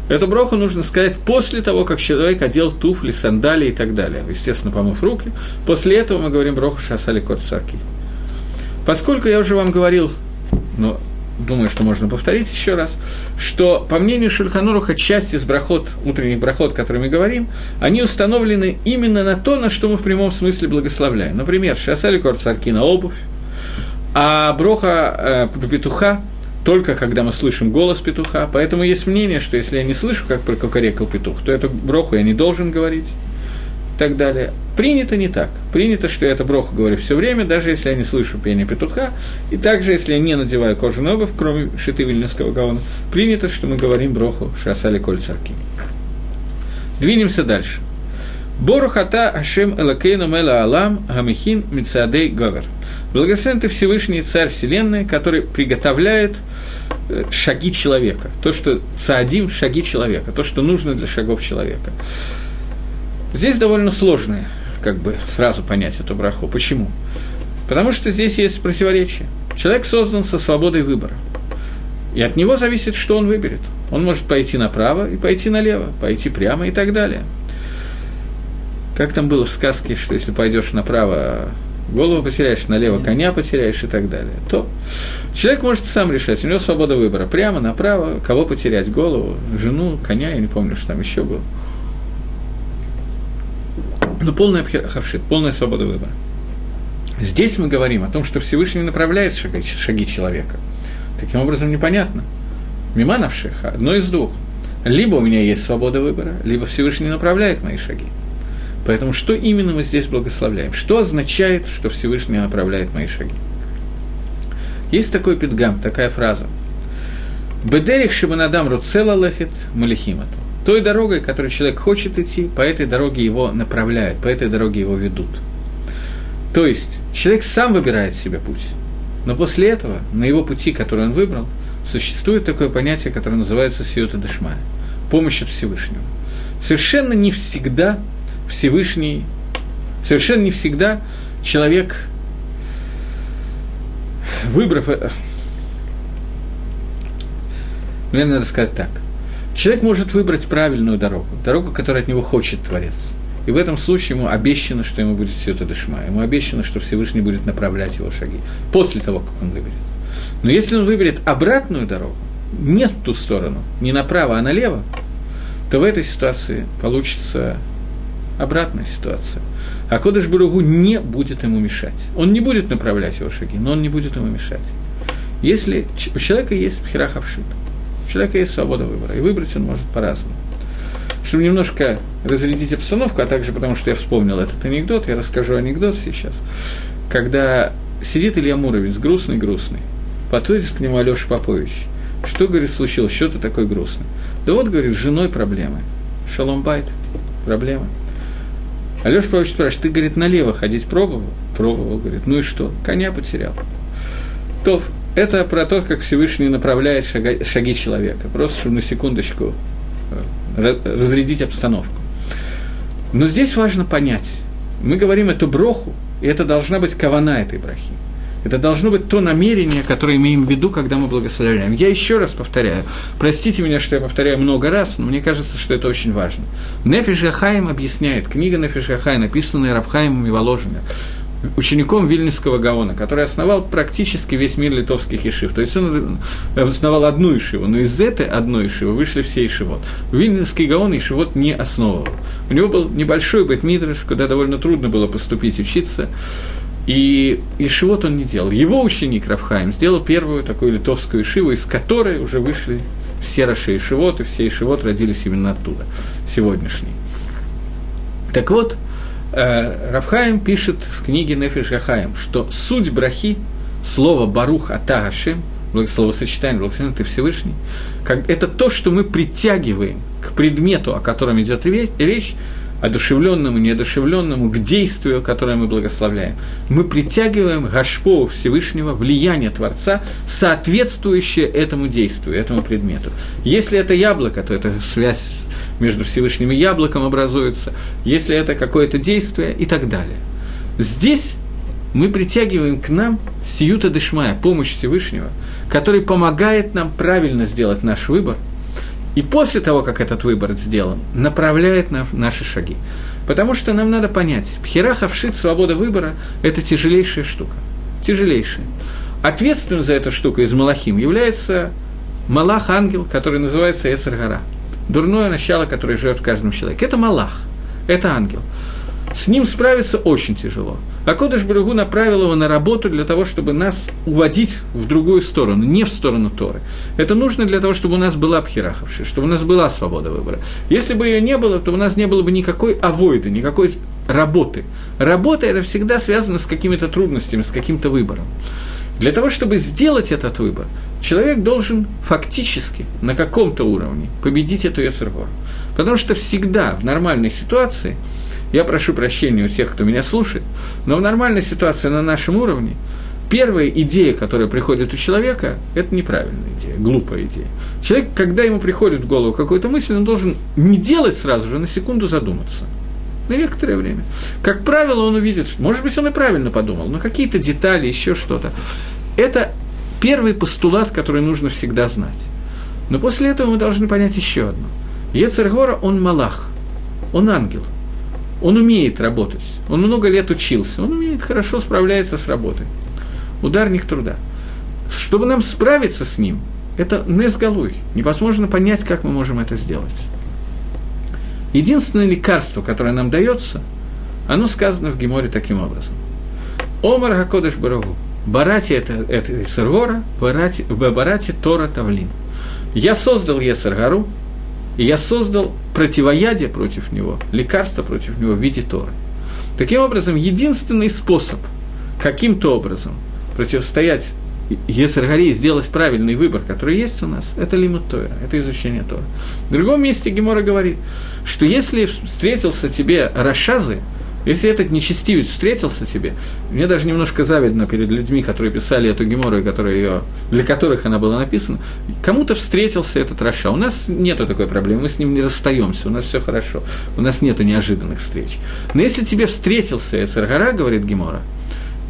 S1: эту броху нужно сказать после того, как человек одел туфли, сандалии и так далее. Естественно, помыв руки. После этого мы говорим броху шасали кот царки. Поскольку я уже вам говорил, но думаю, что можно повторить еще раз, что, по мнению Шульханоруха, часть из брахот, утренних брахот, мы говорим, они установлены именно на то, на что мы в прямом смысле благословляем. Например, шасали корцарки на обувь, а броха э, петуха только когда мы слышим голос петуха. Поэтому есть мнение, что если я не слышу, как прокукарекал петух, то эту броху я не должен говорить так далее. Принято не так. Принято, что я это броху говорю все время, даже если я не слышу пение петуха, и также, если я не надеваю кожаную обувь, кроме шиты вильнюсского гаона, принято, что мы говорим броху шасали коль царки. Двинемся дальше. Борухата Ашем Элакейну Мела Алам Гамихин Мицадей Гавер. Благословен ты Всевышний Царь Вселенной, который приготовляет э, шаги человека. То, что цадим – шаги человека, то, что нужно для шагов человека. Здесь довольно сложное, как бы сразу понять эту браху. Почему? Потому что здесь есть противоречие. Человек создан со свободой выбора. И от него зависит, что он выберет. Он может пойти направо и пойти налево, пойти прямо и так далее. Как там было в сказке, что если пойдешь направо, голову потеряешь, налево коня потеряешь и так далее. То человек может сам решать, у него свобода выбора. Прямо, направо, кого потерять, голову, жену, коня, я не помню, что там еще было. Но ну, полная хавшит, полная свобода выбора. Здесь мы говорим о том, что Всевышний направляет шаги, человека. Таким образом, непонятно. Мима навшиха, одно из двух. Либо у меня есть свобода выбора, либо Всевышний направляет мои шаги. Поэтому что именно мы здесь благословляем? Что означает, что Всевышний направляет мои шаги? Есть такой пидгам, такая фраза. Бедерих шибанадам руцела лехет малихимату той дорогой, которой человек хочет идти, по этой дороге его направляют, по этой дороге его ведут. То есть человек сам выбирает себе путь, но после этого на его пути, который он выбрал, существует такое понятие, которое называется сиота дешмая – помощь от Всевышнего. Совершенно не всегда Всевышний, совершенно не всегда человек, выбрав, э, наверное, надо сказать так, Человек может выбрать правильную дорогу, дорогу, которую от него хочет Творец. И в этом случае ему обещано, что ему будет все это дышма. Ему обещано, что Всевышний будет направлять его шаги после того, как он выберет. Но если он выберет обратную дорогу, нет ту сторону, не направо, а налево, то в этой ситуации получится обратная ситуация. А Кодыш Баругу не будет ему мешать. Он не будет направлять его шаги, но он не будет ему мешать. Если у человека есть пхерахавшит, у человека есть свобода выбора, и выбрать он может по-разному. Чтобы немножко разрядить обстановку, а также потому, что я вспомнил этот анекдот, я расскажу анекдот сейчас. Когда сидит Илья Муровец, грустный-грустный, подходит к нему Алёша Попович. Что, говорит, случилось, что ты такой грустный? Да вот, говорит, с женой проблемы. Шалом байт, проблемы. Алёша Попович спрашивает, ты, говорит, налево ходить пробовал? Пробовал, говорит, ну и что? Коня потерял. То это про то, как Всевышний направляет шага, шаги человека. Просто чтобы на секундочку э, разрядить обстановку. Но здесь важно понять. Мы говорим эту броху, и это должна быть кавана этой брахи. Это должно быть то намерение, которое имеем в виду, когда мы благословляем. Я еще раз повторяю. Простите меня, что я повторяю много раз, но мне кажется, что это очень важно. Нефиш Гахаим объясняет, книга Нефиш Гахай, написанная Равхаимом и Воложиным, учеником Вильнюсского Гаона, который основал практически весь мир литовских ишив. То есть он основал одну ишиву, но из этой одной ишивы вышли все ишивот. Вильнюсский Гаон ишивот не основывал. У него был небольшой бэтмидраш, куда довольно трудно было поступить учиться. И Ишивот он не делал. Его ученик Рафхайм сделал первую такую литовскую Ишиву, из которой уже вышли все Раши Ишивот, и все Ишивот родились именно оттуда, сегодняшний. Так вот, э, Рафхайм пишет в книге Нефиш Гахаем, что суть брахи, слово Барух Ата Хашем, словосочетание «Благословен ты Всевышний», как, это то, что мы притягиваем к предмету, о котором идет речь, одушевленному, неодушевленному, к действию, которое мы благословляем. Мы притягиваем Гашпо Всевышнего, влияние Творца, соответствующее этому действию, этому предмету. Если это яблоко, то это связь между Всевышним и яблоком образуется, если это какое-то действие и так далее. Здесь мы притягиваем к нам сиюта дышмая, помощь Всевышнего, который помогает нам правильно сделать наш выбор – и после того, как этот выбор сделан, направляет на наши шаги. Потому что нам надо понять, пхера вшит свобода выбора – это тяжелейшая штука. Тяжелейшая. Ответственным за эту штуку из Малахим является Малах, ангел, который называется Эцергара. Дурное начало, которое живет в каждом человеке. Это Малах, это ангел. С ним справиться очень тяжело. А Кодыш Барагу направил его на работу для того, чтобы нас уводить в другую сторону, не в сторону Торы. Это нужно для того, чтобы у нас была Пхераховши, чтобы у нас была свобода выбора. Если бы ее не было, то у нас не было бы никакой авойды, никакой работы. Работа – это всегда связано с какими-то трудностями, с каким-то выбором. Для того, чтобы сделать этот выбор, человек должен фактически на каком-то уровне победить эту Ецергору. Потому что всегда в нормальной ситуации – я прошу прощения у тех, кто меня слушает, но в нормальной ситуации на нашем уровне первая идея, которая приходит у человека, это неправильная идея, глупая идея. Человек, когда ему приходит в голову какая-то мысль, он должен не делать сразу же, на секунду задуматься. На некоторое время. Как правило, он увидит, может быть, он и правильно подумал, но какие-то детали, еще что-то. Это первый постулат, который нужно всегда знать. Но после этого мы должны понять еще одно. Ецергора, он малах, он ангел – он умеет работать, он много лет учился, он умеет хорошо справляется с работой. Ударник труда. Чтобы нам справиться с ним, это незголуй. Невозможно понять, как мы можем это сделать. Единственное лекарство, которое нам дается, оно сказано в Геморе таким образом. Омар Хакодыш Барагу. Барати это, это Сергора, Барати Тора Тавлин. Я создал Есаргару, и я создал противоядие против него, лекарство против него в виде Торы. Таким образом, единственный способ каким-то образом противостоять Ецаргаре и сделать правильный выбор, который есть у нас, это лимут Тора, это изучение Тора. В другом месте Гемора говорит, что если встретился тебе Рашазы, если этот нечестивец встретился тебе, мне даже немножко завидно перед людьми, которые писали эту гемору, которые ее, для которых она была написана, кому-то встретился этот Раша. У нас нет такой проблемы, мы с ним не расстаемся, у нас все хорошо, у нас нет неожиданных встреч. Но если тебе встретился Эцергара, говорит Гемора,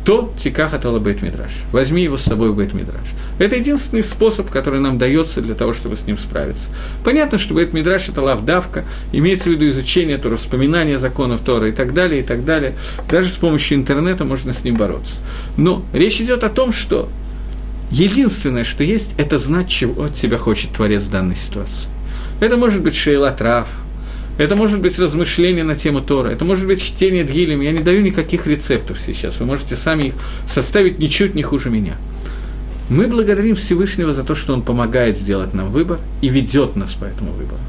S1: то тиках атала бейт мидраш. Возьми его с собой в бейт мидраш. Это единственный способ, который нам дается для того, чтобы с ним справиться. Понятно, что бейт мидраш это лавдавка, имеется в виду изучение Тора, вспоминание законов Тора и так далее, и так далее. Даже с помощью интернета можно с ним бороться. Но речь идет о том, что единственное, что есть, это знать, чего от тебя хочет Творец в данной ситуации. Это может быть шейла трав, это может быть размышление на тему Тора, это может быть чтение Дгилем. Я не даю никаких рецептов сейчас, вы можете сами их составить ничуть не хуже меня. Мы благодарим Всевышнего за то, что Он помогает сделать нам выбор и ведет нас по этому выбору.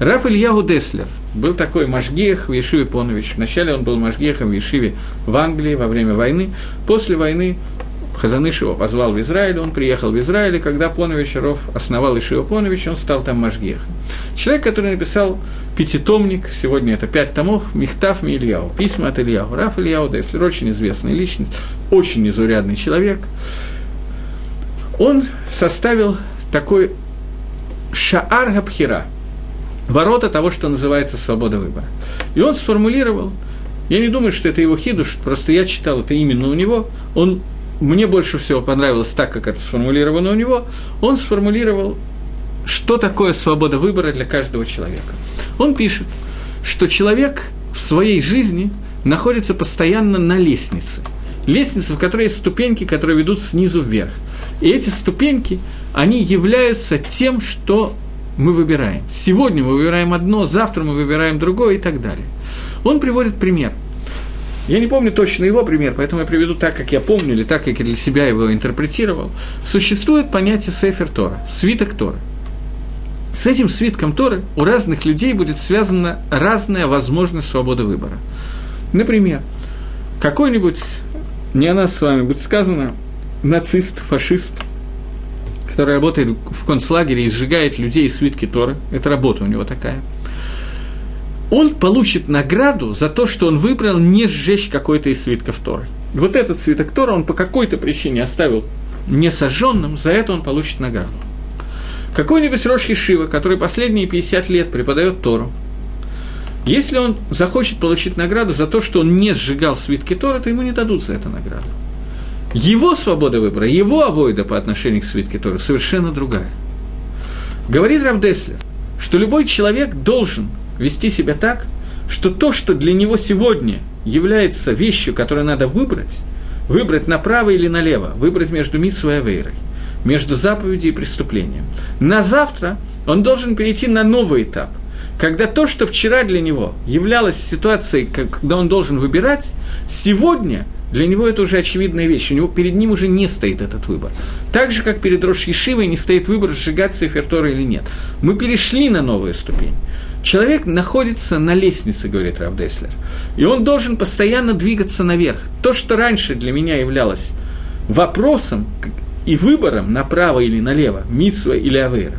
S1: Раф Ильягу Деслер был такой Машгех в Ешиве Понович. Вначале он был Машгехом в Ешиве в Англии во время войны. После войны Хазаныш его позвал в Израиль, он приехал в Израиль, и когда Понович Ров основал Ишива Понович, он стал там Машгехом. Человек, который написал пятитомник, сегодня это пять томов, Михтав Ильяу, письма от Ильяу, Раф Ильяу Деслер, очень известная личность, очень незаурядный человек. он составил такой шаар габхира, ворота того, что называется свобода выбора. И он сформулировал, я не думаю, что это его хидуш, просто я читал это именно у него, он мне больше всего понравилось так, как это сформулировано у него, он сформулировал, что такое свобода выбора для каждого человека. Он пишет, что человек в своей жизни находится постоянно на лестнице. Лестница, в которой есть ступеньки, которые ведут снизу вверх. И эти ступеньки, они являются тем, что мы выбираем. Сегодня мы выбираем одно, завтра мы выбираем другое и так далее. Он приводит пример. Я не помню точно его пример, поэтому я приведу так, как я помню, или так, как я для себя его интерпретировал. Существует понятие Сефер Тора, свиток Тора. С этим свитком Торы у разных людей будет связана разная возможность свободы выбора. Например, какой-нибудь, не о нас с вами будет сказано, нацист, фашист, который работает в концлагере и сжигает людей из свитки Торы, это работа у него такая, он получит награду за то, что он выбрал не сжечь какой-то из свитков Торы. Вот этот свиток Тора он по какой-то причине оставил не сожженным, за это он получит награду. Какой-нибудь Рош Шива, который последние 50 лет преподает Тору, если он захочет получить награду за то, что он не сжигал свитки Тора, то ему не дадут за это награду. Его свобода выбора, его авойда по отношению к свитке Торы совершенно другая. Говорит Равдеслер, что любой человек должен вести себя так, что то, что для него сегодня является вещью, которую надо выбрать, выбрать направо или налево, выбрать между Митсвой и Авейрой, между заповедью и преступлением. На завтра он должен перейти на новый этап – когда то, что вчера для него являлось ситуацией, когда он должен выбирать, сегодня для него это уже очевидная вещь, у него перед ним уже не стоит этот выбор. Так же, как перед Рош Ешивой не стоит выбор, сжигать Сефертора или нет. Мы перешли на новую ступень. Человек находится на лестнице, говорит Рав Деслер, и он должен постоянно двигаться наверх. То, что раньше для меня являлось вопросом и выбором направо или налево, Митсуа или Авейра,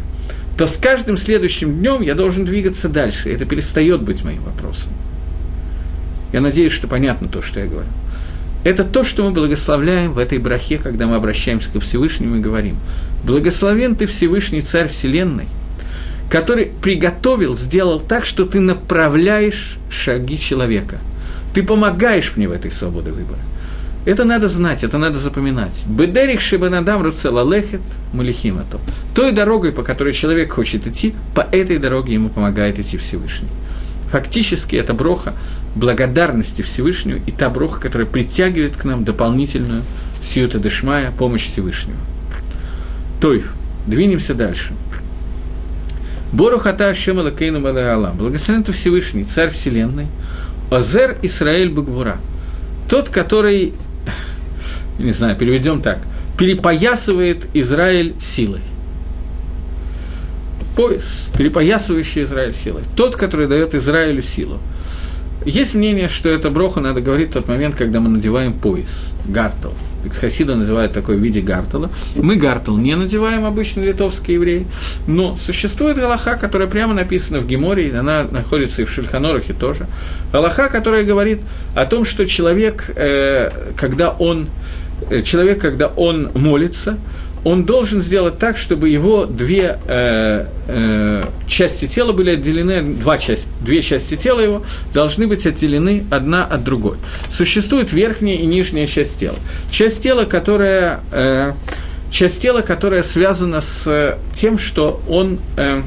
S1: то с каждым следующим днем я должен двигаться дальше. Это перестает быть моим вопросом. Я надеюсь, что понятно то, что я говорю. Это то, что мы благословляем в этой брахе, когда мы обращаемся ко Всевышнему и говорим, «Благословен ты Всевышний Царь Вселенной, который приготовил, сделал так, что ты направляешь шаги человека. Ты помогаешь мне в этой свободе выбора. Это надо знать, это надо запоминать. Бедерих шибанадам руцела лехет мулихимато. Той дорогой, по которой человек хочет идти, по этой дороге ему помогает идти Всевышний. Фактически это броха благодарности Всевышнему и та броха, которая притягивает к нам дополнительную сиюта дешмая, помощь Всевышнего. Тойф. Двинемся дальше. Борухата Ашема Лакейну Балаалам. Благословен ты Всевышний, Царь Вселенной. Озер Исраэль Багвура. Тот, который не знаю, переведем так, перепоясывает Израиль силой. Пояс, перепоясывающий Израиль силой. Тот, который дает Израилю силу. Есть мнение, что это броха надо говорить в тот момент, когда мы надеваем пояс, гартел. Хасида называют такой в виде гартела. Мы гартел не надеваем, обычно литовские евреи, но существует галаха, которая прямо написана в Геморе, она находится и в Шульханорахе тоже. Галаха, которая говорит о том, что человек, э, когда он Э, человек, когда он молится, он должен сделать так, чтобы его две э, э, части тела были отделены, два части, две части тела его должны быть отделены одна от другой. Существует верхняя и нижняя часть тела. Часть тела, которая, э, часть тела, которая связана с тем, что он... Э,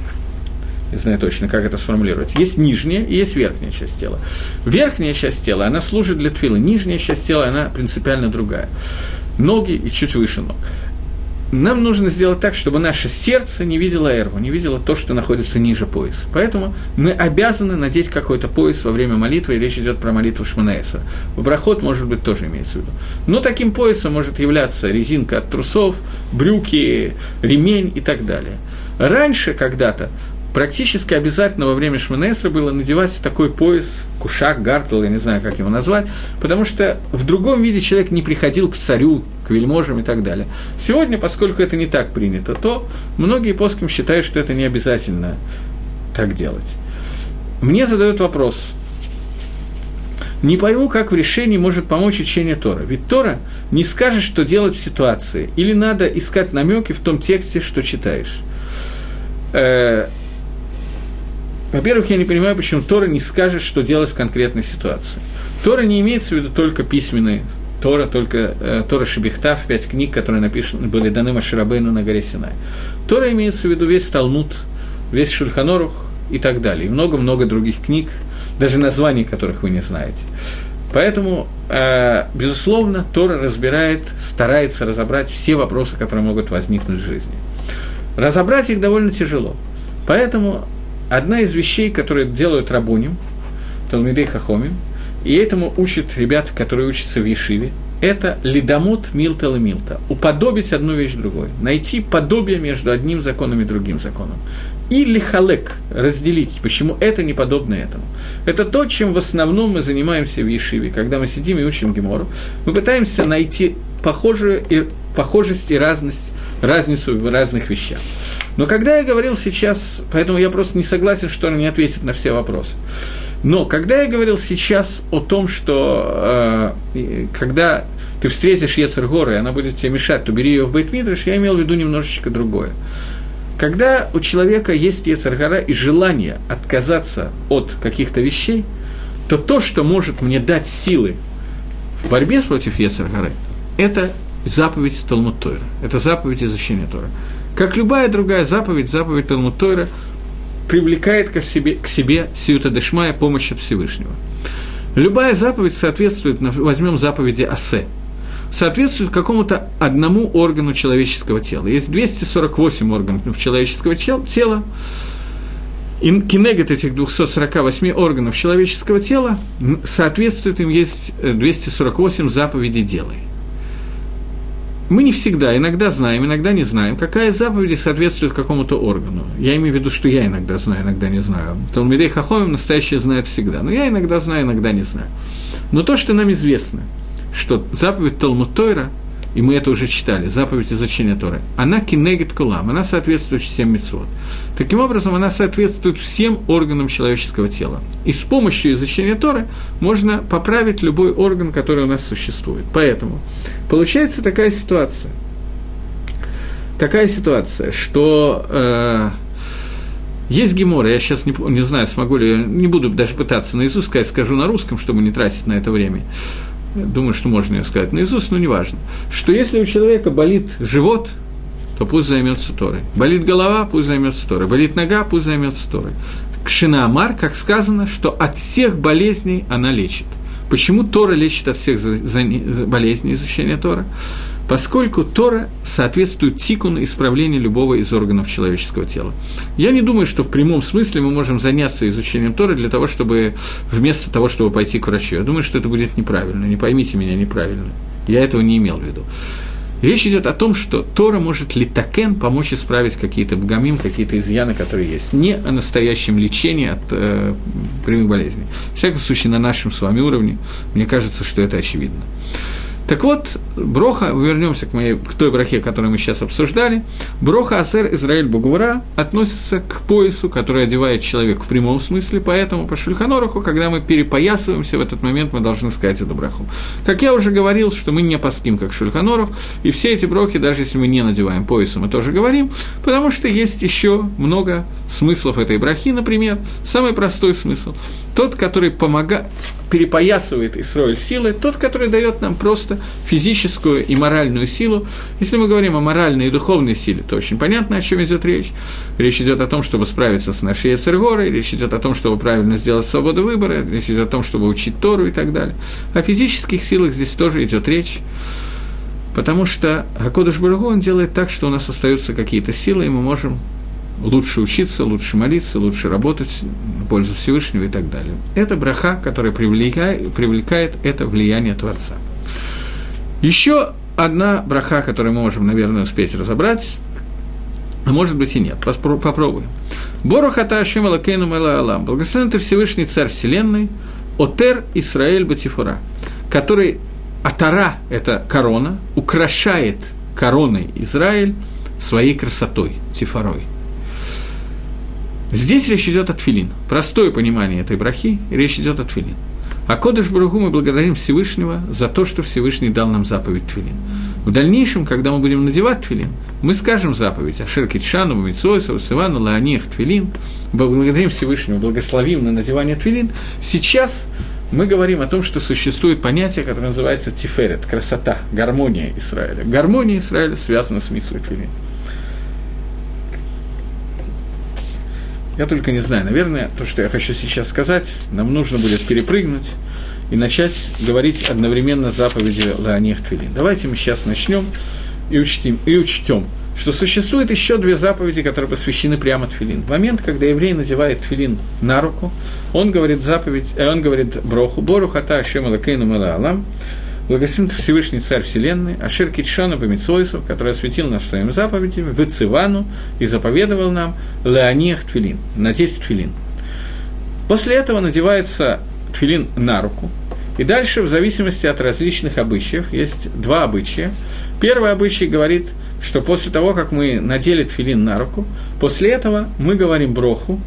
S1: не знаю точно, как это сформулировать. Есть нижняя и есть верхняя часть тела. Верхняя часть тела, она служит для твилы, нижняя часть тела, она принципиально другая. Ноги и чуть выше ног. Нам нужно сделать так, чтобы наше сердце не видело эрву, не видело то, что находится ниже пояса. Поэтому мы обязаны надеть какой-то пояс во время молитвы, и речь идет про молитву Шманаэса. Брахот, может быть, тоже имеется в виду. Но таким поясом может являться резинка от трусов, брюки, ремень и так далее. Раньше когда-то практически обязательно во время Шманесра было надевать такой пояс, кушак, гартл, я не знаю, как его назвать, потому что в другом виде человек не приходил к царю, вельможам и так далее. Сегодня, поскольку это не так принято, то многие поским считают, что это не обязательно так делать. Мне задают вопрос, не пойму, как в решении может помочь учение Тора. Ведь Тора не скажет, что делать в ситуации. Или надо искать намеки в том тексте, что читаешь. Э, во-первых, я не понимаю, почему Тора не скажет, что делать в конкретной ситуации. Тора не имеется в виду только письменные Тора, только э, Тора Шебехтав, пять книг, которые написаны, были даны Маширабейну на горе Синай. Тора имеется в виду весь Талмуд, весь Шульханорух и так далее. И много-много других книг, даже названий которых вы не знаете. Поэтому, э, безусловно, Тора разбирает, старается разобрать все вопросы, которые могут возникнуть в жизни. Разобрать их довольно тяжело. Поэтому одна из вещей, которые делают рабоним, Талмидей Хахомим, и этому учат ребят, которые учатся в Ешиве, это лидомот милта милта, уподобить одну вещь другой, найти подобие между одним законом и другим законом. И лихалек, разделить, почему это не подобно этому. Это то, чем в основном мы занимаемся в Ешиве, когда мы сидим и учим Гемору. Мы пытаемся найти похожую и, похожесть и разность, разницу в разных вещах. Но когда я говорил сейчас, поэтому я просто не согласен, что он не ответит на все вопросы. Но когда я говорил сейчас о том, что э, когда ты встретишь Ецергора, и она будет тебе мешать, то бери ее в Бейтмидриш, я имел в виду немножечко другое. Когда у человека есть Ецергора и желание отказаться от каких-то вещей, то то, что может мне дать силы в борьбе против Ецергоры, это заповедь Талмуд Тойра, это заповедь изучения Тора. Как любая другая заповедь, заповедь Талмуд Тойра привлекает к себе, к себе Сиута Дешмая помощь от Всевышнего. Любая заповедь соответствует, возьмем заповеди Асе, соответствует какому-то одному органу человеческого тела. Есть 248 органов человеческого тела, и кинегет этих 248 органов человеческого тела соответствует им есть 248 заповедей «делай». Мы не всегда, иногда знаем, иногда не знаем, какая заповедь соответствует какому-то органу. Я имею в виду, что я иногда знаю, иногда не знаю. Талмидей Хахомим настоящие знают всегда. Но я иногда знаю, иногда не знаю. Но то, что нам известно, что заповедь Талмуд Тойра, и мы это уже читали, заповедь изучения Торы, она кинегит кулам, она соответствует всем мецвод. Таким образом, она соответствует всем органам человеческого тела. И с помощью изучения Торы можно поправить любой орган, который у нас существует. Поэтому получается такая ситуация. Такая ситуация, что э, есть гемора, я сейчас не, не знаю, смогу ли, не буду даже пытаться наизусть сказать, скажу на русском, чтобы не тратить на это время. Думаю, что можно ее сказать наизусть, но неважно. Что если у человека болит живот, то пусть займется Торой. Болит голова, пусть займется Торой. Болит нога, пусть займется Торой. Кшина Амар, как сказано, что от всех болезней она лечит. Почему Тора лечит от всех болезней изучения Тора? Поскольку Тора соответствует тикуну исправления любого из органов человеческого тела. Я не думаю, что в прямом смысле мы можем заняться изучением Торы для того, чтобы вместо того, чтобы пойти к врачу. Я думаю, что это будет неправильно. Не поймите меня неправильно. Я этого не имел в виду. Речь идет о том, что Тора может литакен помочь исправить какие-то бгамим, какие-то изъяны, которые есть. Не о настоящем лечении от э, прямых болезней. В всяком случае, на нашем с вами уровне, мне кажется, что это очевидно. Так вот, Броха, вернемся к, моей, к той брахе, которую мы сейчас обсуждали, Броха Асер Израиль Бугура относится к поясу, который одевает человек в прямом смысле, поэтому по Шульханоруху, когда мы перепоясываемся, в этот момент мы должны сказать эту браху. Как я уже говорил, что мы не паским, как Шульханорух, и все эти брохи, даже если мы не надеваем пояса, мы тоже говорим, потому что есть еще много смыслов этой брахи, например, самый простой смысл, тот, который помогает, перепоясывает Исроиль силы, тот, который дает нам просто физическую и моральную силу. Если мы говорим о моральной и духовной силе, то очень понятно, о чем идет речь. Речь идет о том, чтобы справиться с нашей Ецергорой, речь идет о том, чтобы правильно сделать свободу выбора, речь идет о том, чтобы учить Тору и так далее. О физических силах здесь тоже идет речь. Потому что Акодыш Барагу, он делает так, что у нас остаются какие-то силы, и мы можем лучше учиться, лучше молиться, лучше работать на пользу Всевышнего и так далее. Это браха, которая привлекает, привлекает это влияние Творца. Еще одна браха, которую мы можем, наверное, успеть разобрать, а может быть и нет. Попробуем. Борохата Ашем Алакейну Алам. Благословен ты Всевышний Царь Вселенной, Отер Исраэль Батифура, который Атара – это корона, украшает короной Израиль своей красотой, тифорой. Здесь речь идет о тфилин. Простое понимание этой брахи, речь идет о тфилин. А Кодыш Баругу мы благодарим Всевышнего за то, что Всевышний дал нам заповедь Твилин. В дальнейшем, когда мы будем надевать Твилин, мы скажем заповедь Ашер Китшану, Мамицойсу, Сивану, Лаанех, Твилин, благодарим Всевышнего, благословим на надевание Твилин. Сейчас мы говорим о том, что существует понятие, которое называется тиферет, красота, гармония Израиля. Гармония Израиля связана с Митсвой Твилин. Я только не знаю, наверное, то, что я хочу сейчас сказать, нам нужно будет перепрыгнуть и начать говорить одновременно заповеди Леонех Твилин. Давайте мы сейчас начнем и учтем, и учтем, что существует еще две заповеди, которые посвящены прямо Твилин. В момент, когда еврей надевает Твилин на руку, он говорит заповедь, э, он говорит броху, бору хата ашем алакейну алам, Благословен Всевышний Царь Вселенной, Ашер Китшана Бамицойсу, который осветил нас своими заповедями, в Ицивану и заповедовал нам Леонех Твилин, надеть Твилин. После этого надевается Твилин на руку, и дальше, в зависимости от различных обычаев, есть два обычая. Первый обычай говорит, что после того, как мы надели тфилин на руку, после этого мы говорим броху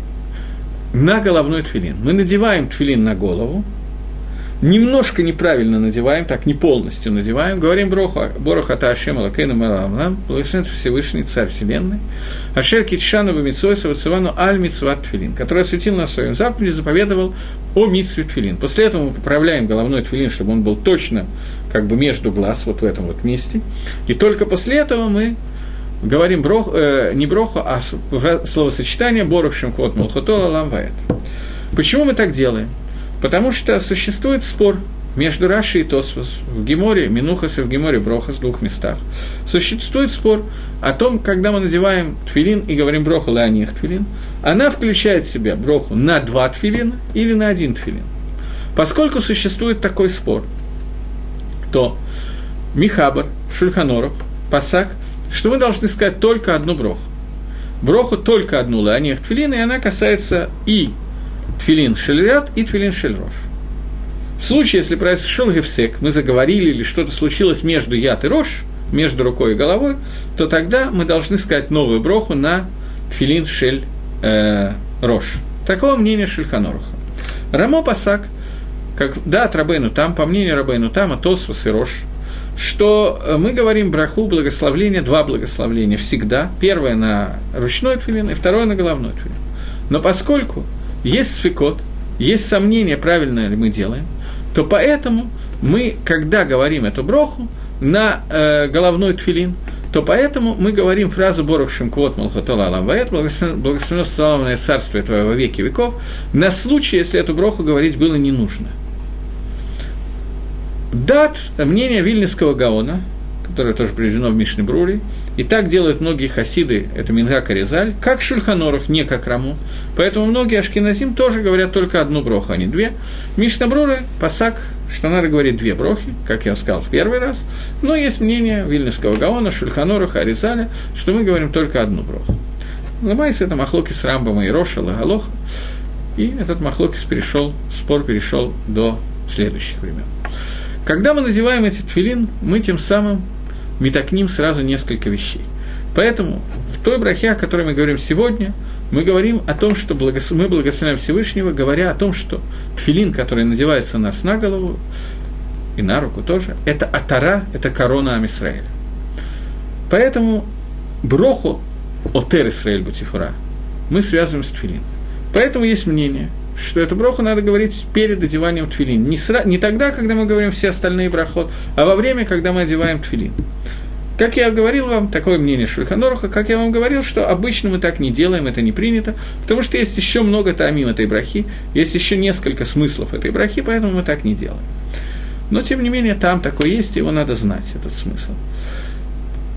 S1: на головной тфилин. Мы надеваем тфилин на голову, немножко неправильно надеваем, так не полностью надеваем, говорим Броху, Борох Ата Ашем Алакейна Малам, благословен Всевышний Царь Вселенной, Ашер Китшану Бамитсойса Вацивану Аль Митсват Тфилин, который осветил на своем заповеди, заповедовал о Митсве Тфилин. После этого мы поправляем головной Тфилин, чтобы он был точно как бы между глаз, вот в этом вот месте, и только после этого мы говорим брох, э, не броху, а словосочетание Борох Шемкот Малхотола Ламваэт. Почему мы так делаем? Потому что существует спор между Раши и Тосфос в Геморе, Минухас и в Геморе Брохас в двух местах. Существует спор о том, когда мы надеваем тфилин и говорим броху ланих тфилин, она включает в себя броху на два тфилина или на один тфилин. Поскольку существует такой спор, то Михабар, Шульханоров, Пасак, что мы должны сказать только одну броху. Броху только одну ланих тфилин, и она касается и тфилин шельряд и тфилин шельрош. В случае, если произошел гефсек, мы заговорили или что-то случилось между яд и рош, между рукой и головой, то тогда мы должны сказать новую броху на тфилин шель э, рош. Такого мнения Шульханоруха. Рамо Пасак, как, да, от Рабейну там, по мнению Рабейну там, а Тосфос и Рош, что мы говорим браху благословления, два благословления всегда. Первое на ручной тфилин и второе на головной тфилин. Но поскольку есть сфикот, есть сомнения, правильно ли мы делаем, то поэтому мы, когда говорим эту броху на э, головной тфилин, то поэтому мы говорим фразу «Борух Шимквот Малхотола Аламваэт» «Благословенно славное царствие Твое во веки веков» на случай, если эту броху говорить было не нужно. Дат мнение Вильнюсского Гаона – которое тоже приведено в Мишне Брури. И так делают многие хасиды, это Минга Каризаль, как Шульханорах, не как Раму. Поэтому многие Ашкиназим тоже говорят только одну броху, а не две. Мишна Брури, Пасак, что надо говорить две брохи, как я сказал в первый раз. Но есть мнение Вильнюсского Гаона, Шульхан Аруха, Аризаля, что мы говорим только одну броху. למעשה это מחלוקת Рамбама и Роша, להלכה. И этот מחלוקת перешел, спор перешел до следующих времен. Когда мы надеваем эти тфилин, мы тем самым מתקנים сразу несколько вещей. Поэтому в той брахе, о которой мы говорим сегодня, мы говорим о том, что благос... мы благословляем Всевышнего, говоря о том, что тфилин, который надевается у нас на голову и на руку тоже, это атара, это корона Амисраэля. Поэтому броху отер Исраэль Бутифура мы связываем с тфилин. Поэтому есть мнение, что эту броху надо говорить перед одеванием тфилин. Не, сра... не тогда, когда мы говорим все остальные брахот, а во время, когда мы одеваем тфилин. Как я говорил вам, такое мнение Шульханоруха, как я вам говорил, что обычно мы так не делаем, это не принято, потому что есть еще много тамим этой брахи, есть еще несколько смыслов этой брахи, поэтому мы так не делаем. Но, тем не менее, там такой есть, его надо знать, этот смысл.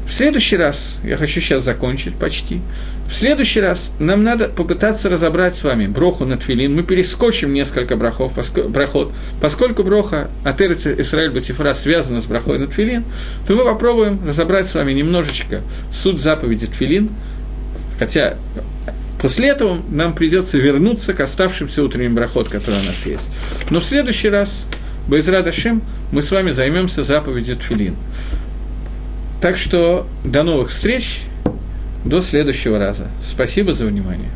S1: В следующий раз, я хочу сейчас закончить почти, в следующий раз нам надо попытаться разобрать с вами броху на тфилин. Мы перескочим несколько брахов, брахот. Поскольку броха от Исраэль Батифра связана с брахой на тфилин, то мы попробуем разобрать с вами немножечко суть заповеди тфилин, хотя После этого нам придется вернуться к оставшимся утренним брахот, которые у нас есть. Но в следующий раз, Байзрадашим, мы с вами займемся заповедью Тфилин. Так что до новых встреч, до следующего раза. Спасибо за внимание.